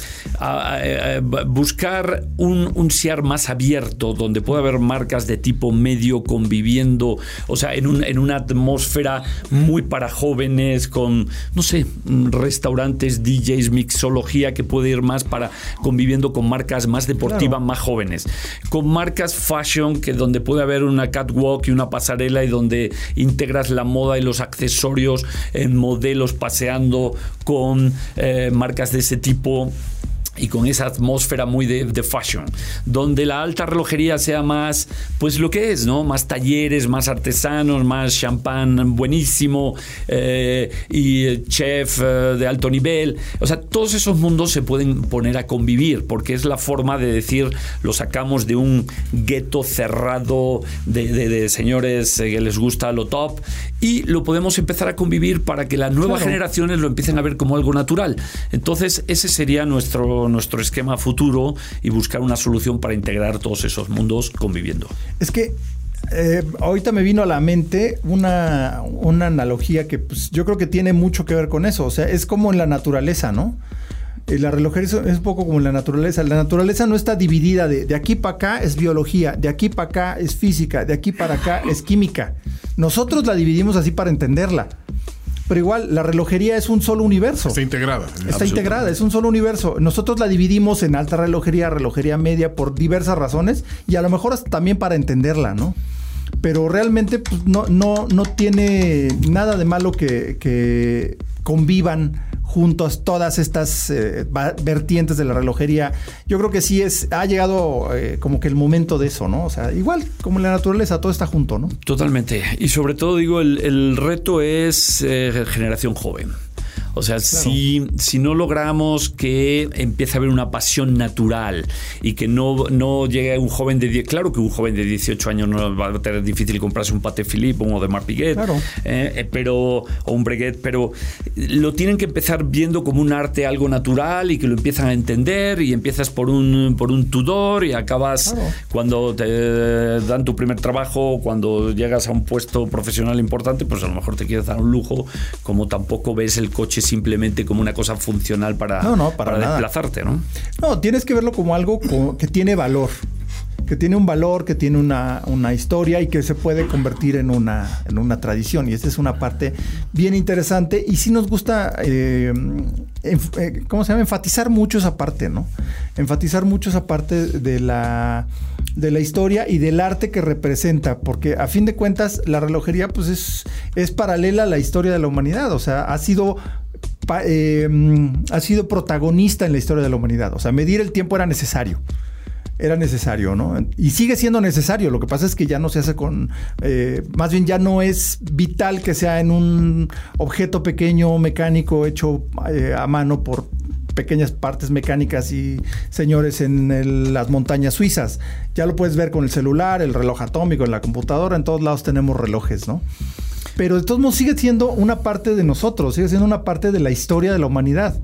buscar un, un más abierto, donde pueda haber marcas de tipo medio conviviendo, o sea, en, un, en una atmósfera muy para jóvenes, con, no sé, restaurantes, DJs, mixología, que puede ir más para conviviendo con marcas más deportivas, más jóvenes, con marcas fashion, que donde puede haber una catwalk y una pasarela y donde integras la moda y los accesorios en modelos paseando con eh, marcas de ese tipo y con esa atmósfera muy de, fashion, donde la alta relojería sea más, pues lo que es, ¿no? Más talleres, más artesanos, más champán buenísimo eh, y chef eh, de alto nivel. O sea, todos esos mundos se pueden poner a convivir, porque es la forma de decir, lo sacamos de un gueto cerrado de, señores que les gusta lo top y lo podemos empezar a convivir para que las nuevas generaciones lo empiecen a ver como algo natural. Entonces, ese sería nuestro nuestro, esquema futuro y buscar una solución para integrar todos esos mundos conviviendo. Es que eh, ahorita me vino a la mente una, una analogía que pues, yo creo que tiene mucho que ver con eso. O sea, es como en la naturaleza, ¿no? Eh, la relojería es un poco como en la naturaleza. La naturaleza no está dividida de, de aquí para acá es biología, de aquí para acá es física, de aquí para acá es química. Nosotros la dividimos así para entenderla. Pero igual, la relojería es un solo universo. Está integrada. Está integrada, es un solo universo. Nosotros la dividimos en alta relojería, relojería media, por diversas razones y a lo mejor también para entenderla, ¿no? Pero realmente pues, no, no, no tiene nada de malo que, que convivan juntos todas estas eh, vertientes de la relojería. Yo creo que sí es, ha llegado eh, como que el momento de eso, ¿no? O sea, igual como la naturaleza, todo está junto, ¿no? Totalmente. Y sobre todo, digo, el, reto es eh, generación joven. O sea, si, si no logramos que empiece a haber una pasión natural y que no, no llegue un joven de 10, claro que un joven de 18 años no va a tener difícil comprarse un Pate Philippe o de Marpiguet, claro. Eh, eh, pero, o un Breguet, pero lo tienen que empezar viendo como un arte algo natural y que lo empiezan a entender y empiezas por un, por un Tudor y acabas cuando te dan tu primer trabajo, cuando llegas a un puesto profesional importante, pues a lo mejor te quieres dar un lujo, como tampoco ves el coche simplemente como una cosa funcional para, para, desplazarte, ¿no? No, tienes que verlo como algo que tiene valor que tiene un valor, que tiene una, historia y que se puede convertir en una, en una tradición. Y esta es una parte bien interesante. Y sí nos gusta, eh, eh, ¿cómo se llama? Enfatizar mucho esa parte, ¿no? Enfatizar mucho esa parte de la, de la historia y del arte que representa. Porque a fin de cuentas, la relojería, pues es, es paralela a la historia de la humanidad. O sea, ha sido eh, ha sido protagonista en la historia de la humanidad. O sea, medir el tiempo era necesario. Era necesario, ¿no? Y sigue siendo necesario. Lo que pasa es que ya no se hace con. Eh, más bien ya no es vital que sea en un objeto pequeño, mecánico, hecho eh, a mano por pequeñas partes mecánicas y señores en las montañas suizas. Ya lo puedes ver con el celular, el reloj atómico, en la computadora, en todos lados tenemos relojes, ¿no? Pero de todos modos sigue siendo una parte de nosotros, sigue siendo una parte de la historia de la humanidad.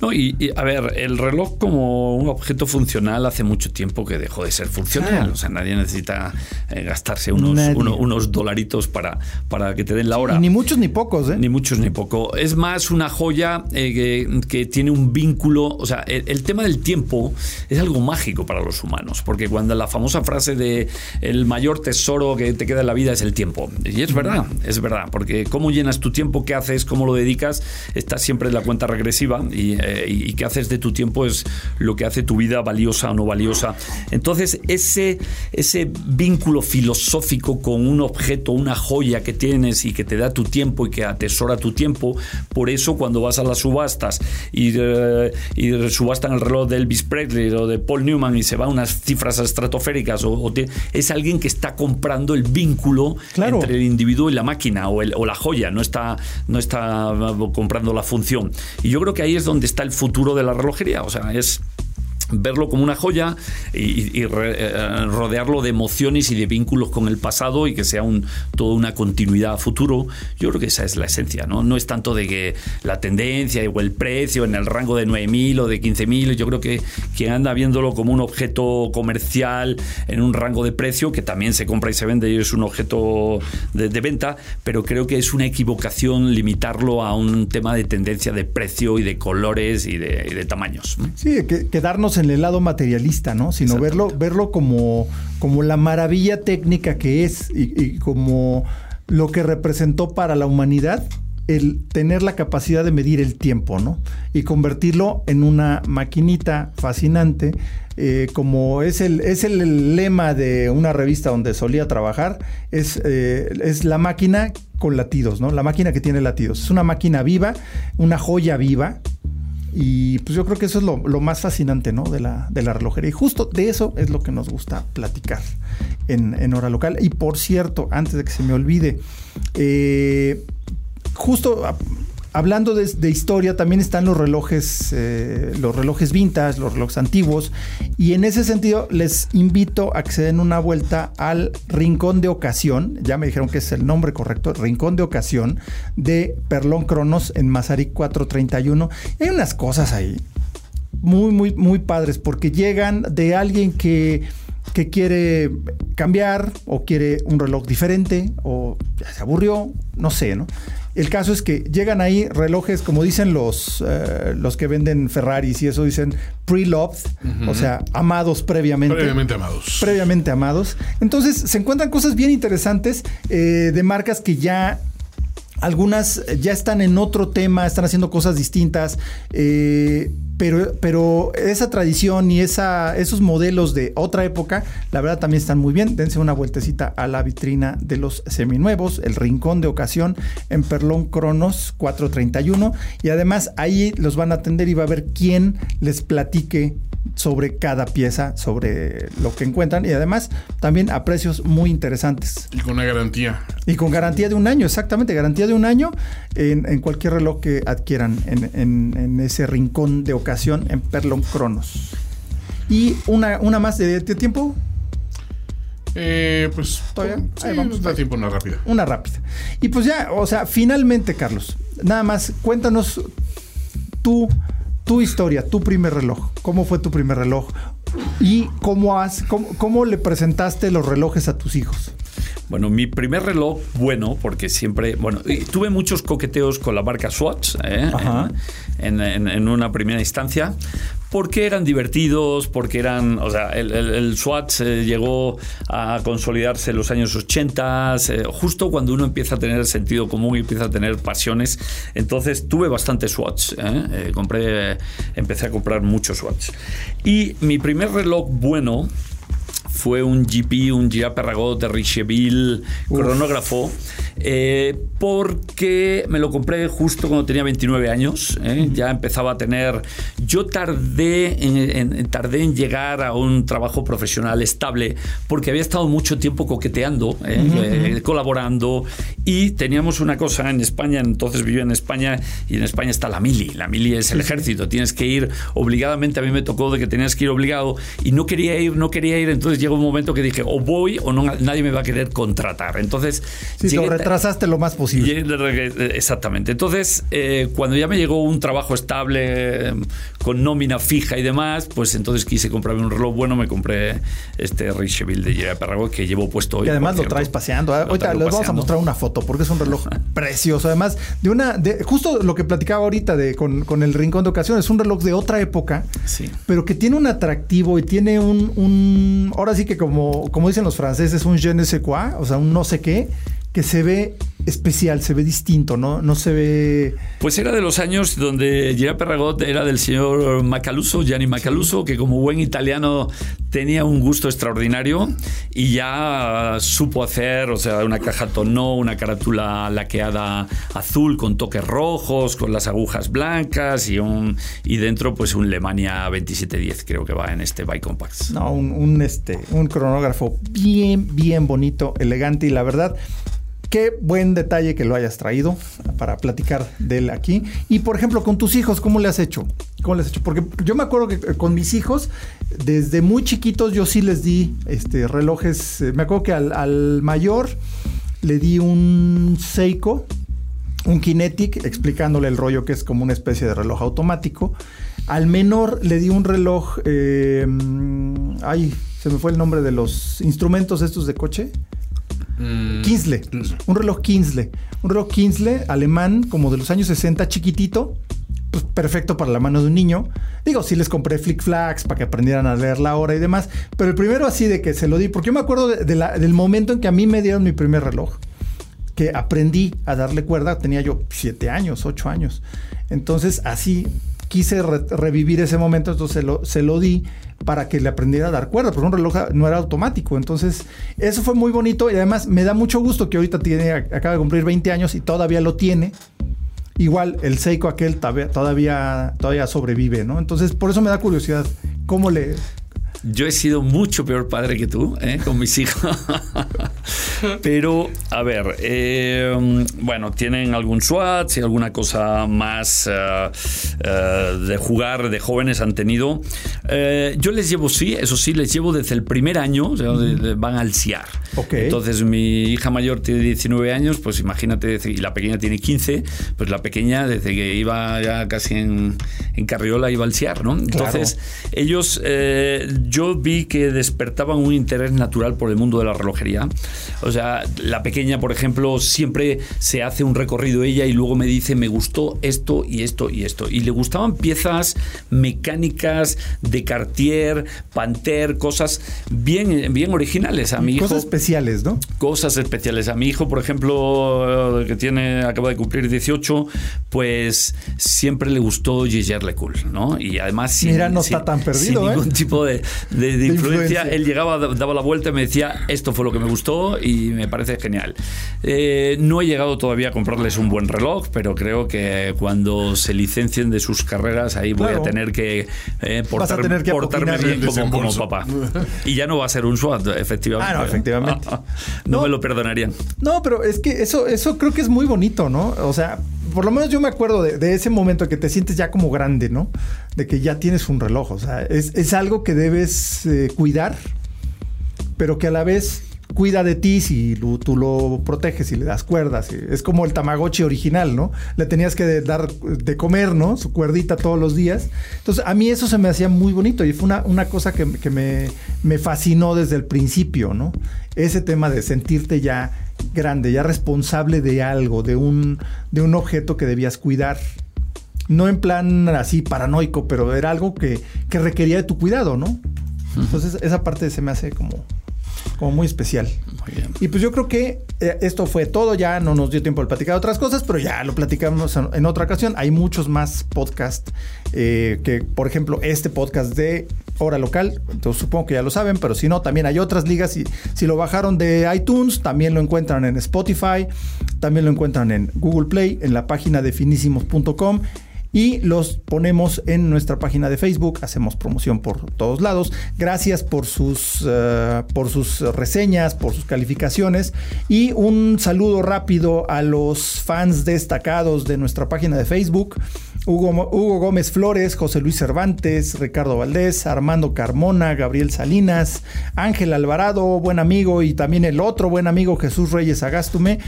No, y, a ver, el reloj como un objeto funcional hace mucho tiempo que dejó de ser funcional. O sea, nadie necesita eh, gastarse unos, unos dolaritos para, para que te den la hora. ni muchos ni pocos, ¿eh? Ni muchos ni poco. Es más una joya eh, que, tiene un vínculo. O sea, el, tema del tiempo es algo mágico para los humanos. Porque cuando la famosa frase de el mayor tesoro que te queda en la vida es el tiempo. Y es verdad, es verdad. Porque cómo llenas tu tiempo, qué haces, cómo lo dedicas, está siempre en la cuenta regresiva. Y eh, y, qué haces de tu tiempo es lo que hace tu vida valiosa o no valiosa. Entonces, ese, ese vínculo filosófico con un objeto, una joya que tienes y que te da tu tiempo y que atesora tu tiempo, por eso cuando vas a las subastas y, eh, y subastan el reloj de Elvis Presley o de Paul Newman y se va a unas cifras estratosféricas, o, es alguien que está comprando el vínculo entre el individuo y la máquina o, o la joya, no está, no está comprando la función. Y yo creo que ahí es donde está el futuro de la relojería. O sea, es verlo como una joya y, eh, rodearlo de emociones y de vínculos con el pasado y que sea un, toda una continuidad a futuro, yo creo que esa es la esencia, ¿no? No es tanto de que la tendencia o el precio en el rango de 9.000 o de 15.000, yo creo que quien anda viéndolo como un objeto comercial en un rango de precio, que también se compra y se vende y es un objeto de, venta, pero creo que es una equivocación limitarlo a un tema de tendencia de precio y de colores y de, tamaños. Sí, que, quedarnos en el lado materialista, ¿no? Sino verlo, verlo como, como la maravilla técnica que es y, como lo que representó para la humanidad el tener la capacidad de medir el tiempo, ¿no? Y convertirlo en una maquinita fascinante, eh, como es el, es el lema de una revista donde solía trabajar, es, eh, es la máquina con latidos, ¿no? La máquina que tiene latidos. Es una máquina viva, una joya viva, y pues yo creo que eso es lo, más fascinante, ¿no? De la, de la relojería. Y justo de eso es lo que nos gusta platicar en, en hora local. Y por cierto, antes de que se me olvide, eh, justo hablando de, historia, también están los relojes, eh, los relojes vintage, los relojes antiguos. Y en ese sentido, les invito a que se den una vuelta al Rincón de Ocasión. Ya me dijeron que es el nombre correcto, Rincón de Ocasión de Perlón Cronos en Mazarik 431. hay unas cosas ahí muy, muy, muy padres, porque llegan de alguien que que quiere cambiar o quiere un reloj diferente o ya se aburrió, no sé, ¿no? El caso es que llegan ahí relojes, como dicen los, eh, los que venden Ferraris y eso dicen pre-loved, o sea, amados previamente. Previamente amados. Previamente amados. Entonces se encuentran cosas bien interesantes eh, de marcas que ya algunas ya están en otro tema, están haciendo cosas distintas. Eh, pero, pero esa tradición y esa, esos modelos de otra época, la verdad también están muy bien. Dense una vueltecita a la vitrina de los seminuevos, el rincón de ocasión en Perlón Cronos 431. Y además ahí los van a atender y va a ver quién les platique sobre cada pieza, sobre lo que encuentran y además también a precios muy interesantes. Y con una garantía. Y con garantía de un año, exactamente, garantía de un año en, cualquier reloj que adquieran en, ese rincón de ocasión en Perlon Cronos. Y una, una más de, tiempo. Eh, pues todavía vamos, da tiempo una rápida. Una rápida. Y pues ya, o sea, finalmente, Carlos, nada más cuéntanos tú tu historia, tu primer reloj. ¿Cómo fue tu primer reloj? ¿Y cómo, has, cómo, le presentaste los relojes a tus hijos? Bueno, mi primer reloj, bueno, porque siempre, bueno, tuve muchos coqueteos con la marca Swatch ¿eh? en, una primera instancia, porque eran divertidos, porque eran, o sea, el, Swatch eh, llegó a consolidarse en los años 80, eh, justo cuando uno empieza a tener sentido común y empieza a tener pasiones. Entonces tuve bastante Swatch, compré, empecé a comprar muchos Swatch. Y mi primer reloj bueno fue un GP, un Gira Perragot de Richeville cronógrafo, eh, porque me lo compré justo cuando tenía 29 años. ¿eh? Ya empezaba a tener. Yo tardé en, tardé en llegar a un trabajo profesional estable porque había estado mucho tiempo coqueteando, ¿eh? colaborando y teníamos una cosa en España. Entonces vivía en España y en España está la mili. La mili es el ejército. Tienes que ir obligadamente. A mí me tocó de que tenías que ir obligado y no quería ir, no quería ir. Entonces llegó un momento que dije, o voy o no, nadie me va a querer contratar. Entonces... Sí, lo retrasaste lo más posible. Exactamente. Entonces, eh, cuando ya me llegó un trabajo estable, con nómina fija y demás, pues entonces quise comprarme un reloj bueno, me compré este Richeville de Gira Perrago que llevo puesto hoy. Y además lo traes paseando. ¿eh? Ahorita les vamos a mostrar una foto porque es un reloj precioso. Además, de una, de, justo lo que platicaba ahorita de, con, con el rincón de ocasión, es un reloj de otra época, sí. pero que tiene un atractivo y tiene un, un ahora sí que como, como dicen los franceses, un je ne sais quoi, o sea, un no sé qué, que se ve especial, se ve distinto, ¿no? No se ve... Pues era de los años donde Gerard Perragot era del señor Macaluso, Gianni Macaluso, que como buen italiano tenía un gusto extraordinario y ya supo hacer, o sea, una caja tonó, una carátula laqueada azul con toques rojos, con las agujas blancas y un y dentro pues un Lemania 2710 creo que va en este Bike Compact. No, un, un, este, un cronógrafo bien, bien bonito, elegante y la verdad Qué buen detalle que lo hayas traído para platicar de él aquí. Y por ejemplo, con tus hijos, ¿cómo le has hecho? ¿Cómo le has hecho? Porque yo me acuerdo que con mis hijos, desde muy chiquitos, yo sí les di este, relojes. Eh, me acuerdo que al, mayor le di un Seiko, un Kinetic, explicándole el rollo que es como una especie de reloj automático. Al menor le di un reloj. Eh, ay, se me fue el nombre de los instrumentos estos de coche. Mm. Un reloj Kinsley. Un reloj Kinsley alemán, como de los años 60, chiquitito. Pues perfecto para la mano de un niño. Digo, sí les compré flick flags para que aprendieran a leer la hora y demás. Pero el primero así de que se lo di, porque yo me acuerdo del momento en que a mí me dieron mi primer reloj. Que aprendí a darle cuerda, tenía yo siete años, ocho años. Entonces así quise revivir ese momento, entonces lo, se lo di para que le aprendiera a dar cuerda, porque un reloj no era automático. Entonces, eso fue muy bonito y además me da mucho gusto que ahorita tiene, acaba de cumplir 20 años y todavía lo tiene. Igual el Seiko aquel todavía, todavía sobrevive, ¿no? Entonces, por eso me da curiosidad cómo le, yo he sido mucho peor padre que tú, ¿eh? con mis hijos. *laughs* Pero, a ver, eh, bueno, tienen algún SWAT, si alguna cosa más eh, de jugar de jóvenes han tenido. yo les llevo, sí, eso sí, les llevo desde el primer año, o sea, van al CIAR. Entonces, mi hija mayor tiene 19 años, pues imagínate, y la pequeña tiene 15, pues la pequeña, desde que iba ya casi en, en carriola, iba al CIAR, ¿no? Entonces, ellos yo vi que despertaban un interés natural por el mundo de la relojería. O sea, la pequeña, por ejemplo, siempre se hace un recorrido ella y luego me dice, me gustó esto y esto y esto. Y le gustaban piezas mecánicas de Cartier, Panther, cosas bien, bien originales a mi hijo. Cosas especiales, ¿no? Cosas especiales. A mi hijo, por ejemplo, que tiene, acaba de cumplir 18, pues siempre le gustó Gilles Cool, ¿no? Y además Mira, no está tan perdido, sin ¿eh? ningún tipo de, de, influencia. Él llegaba, daba la vuelta y me decía, esto fue lo que me gustó y me parece genial. Eh, no he llegado todavía a comprarles un buen reloj, pero creo que cuando se licencien de sus carreras, ahí voy a tener que, eh, portarme bien como, papá. Y ya no va a ser un SWAT, efectivamente. Ah, no, efectivamente. *laughs* no, me lo perdonarían. No, pero es que eso, eso creo que es muy bonito, ¿no? O sea, por lo menos yo me acuerdo de, ese momento que te sientes ya como grande, ¿no? De que ya tienes un reloj. O sea, es, algo que debes eh, cuidar, pero que a la vez cuida de ti si tú lo proteges y le das cuerdas. Es como el Tamagotchi original, ¿no? Le tenías que dar de comer, ¿no? Su cuerdita todos los días. Entonces, a mí eso se me hacía muy bonito y fue una, una cosa que, me, me, fascinó desde el principio, ¿no? Ese tema de sentirte ya grande, ya responsable de algo, de un, de un objeto que debías cuidar. No en plan así paranoico, pero era algo que, que requería de tu cuidado, ¿no? Entonces esa parte se me hace como, como muy especial. Y pues yo creo que eh, esto fue todo. Ya no nos dio tiempo de platicar otras cosas, pero ya lo platicamos en, otra ocasión. Hay muchos más podcasts eh, que, por ejemplo, este podcast de Hora Local. Entonces supongo que ya lo saben, pero si no, también hay otras ligas. Y si lo bajaron de iTunes, también lo encuentran en Spotify, también lo encuentran en Google Play, en la página de finísimos.com y los ponemos en nuestra página de Facebook. Hacemos promoción por todos lados. Gracias por sus, eh, por sus reseñas, por sus calificaciones y un saludo rápido a los fans destacados de nuestra página de Facebook. Hugo, Hugo, Gómez Flores, José Luis Cervantes, Ricardo Valdés, Armando Carmona, Gabriel Salinas, Ángel Alvarado, buen amigo, y también el otro buen amigo Jesús Reyes Agástume.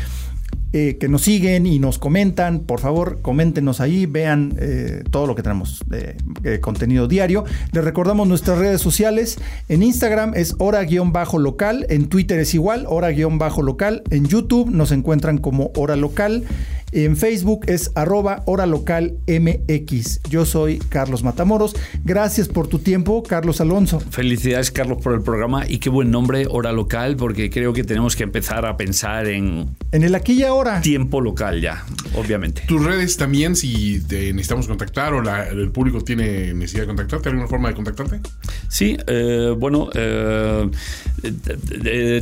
Eh, que nos siguen y nos comentan, por favor, coméntenos ahí, vean eh, todo lo que tenemos de contenido diario. Les recordamos nuestras redes sociales. En Instagram es hora-local, en Twitter es igual, hora-local, en YouTube nos encuentran como hora local En Facebook es arroba hora local MX. Yo soy Carlos Matamoros. Gracias por tu tiempo, Carlos Alonso. Felicidades, Carlos, por el programa y qué buen nombre, hora local, porque creo que tenemos que empezar a pensar en... En el aquí y ahora. Tiempo local ya, obviamente. Tus redes también, si te necesitamos contactar o el público tiene necesidad de contactarte, ¿alguna forma de contactarte? Sí, eh, bueno, eh,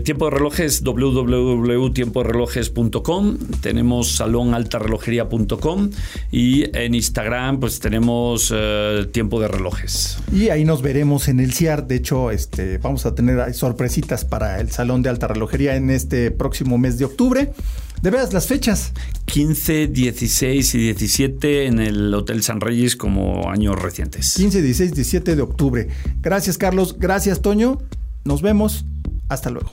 tiempo de relojes www.tiemporelojes.com. Tenemos salonaltarelojería.com y en Instagram pues tenemos eh, tiempo de relojes. Y ahí nos veremos en el CIAR. De hecho, este, vamos a tener sorpresitas para el Salón de Alta Relojería en este próximo mes de octubre. De veras, las fechas. 15, 16 y 17 en el Hotel San Reyes como años recientes. 15, 16, 17 de octubre. Gracias, Carlos. Gracias, Toño. Nos vemos. Hasta luego.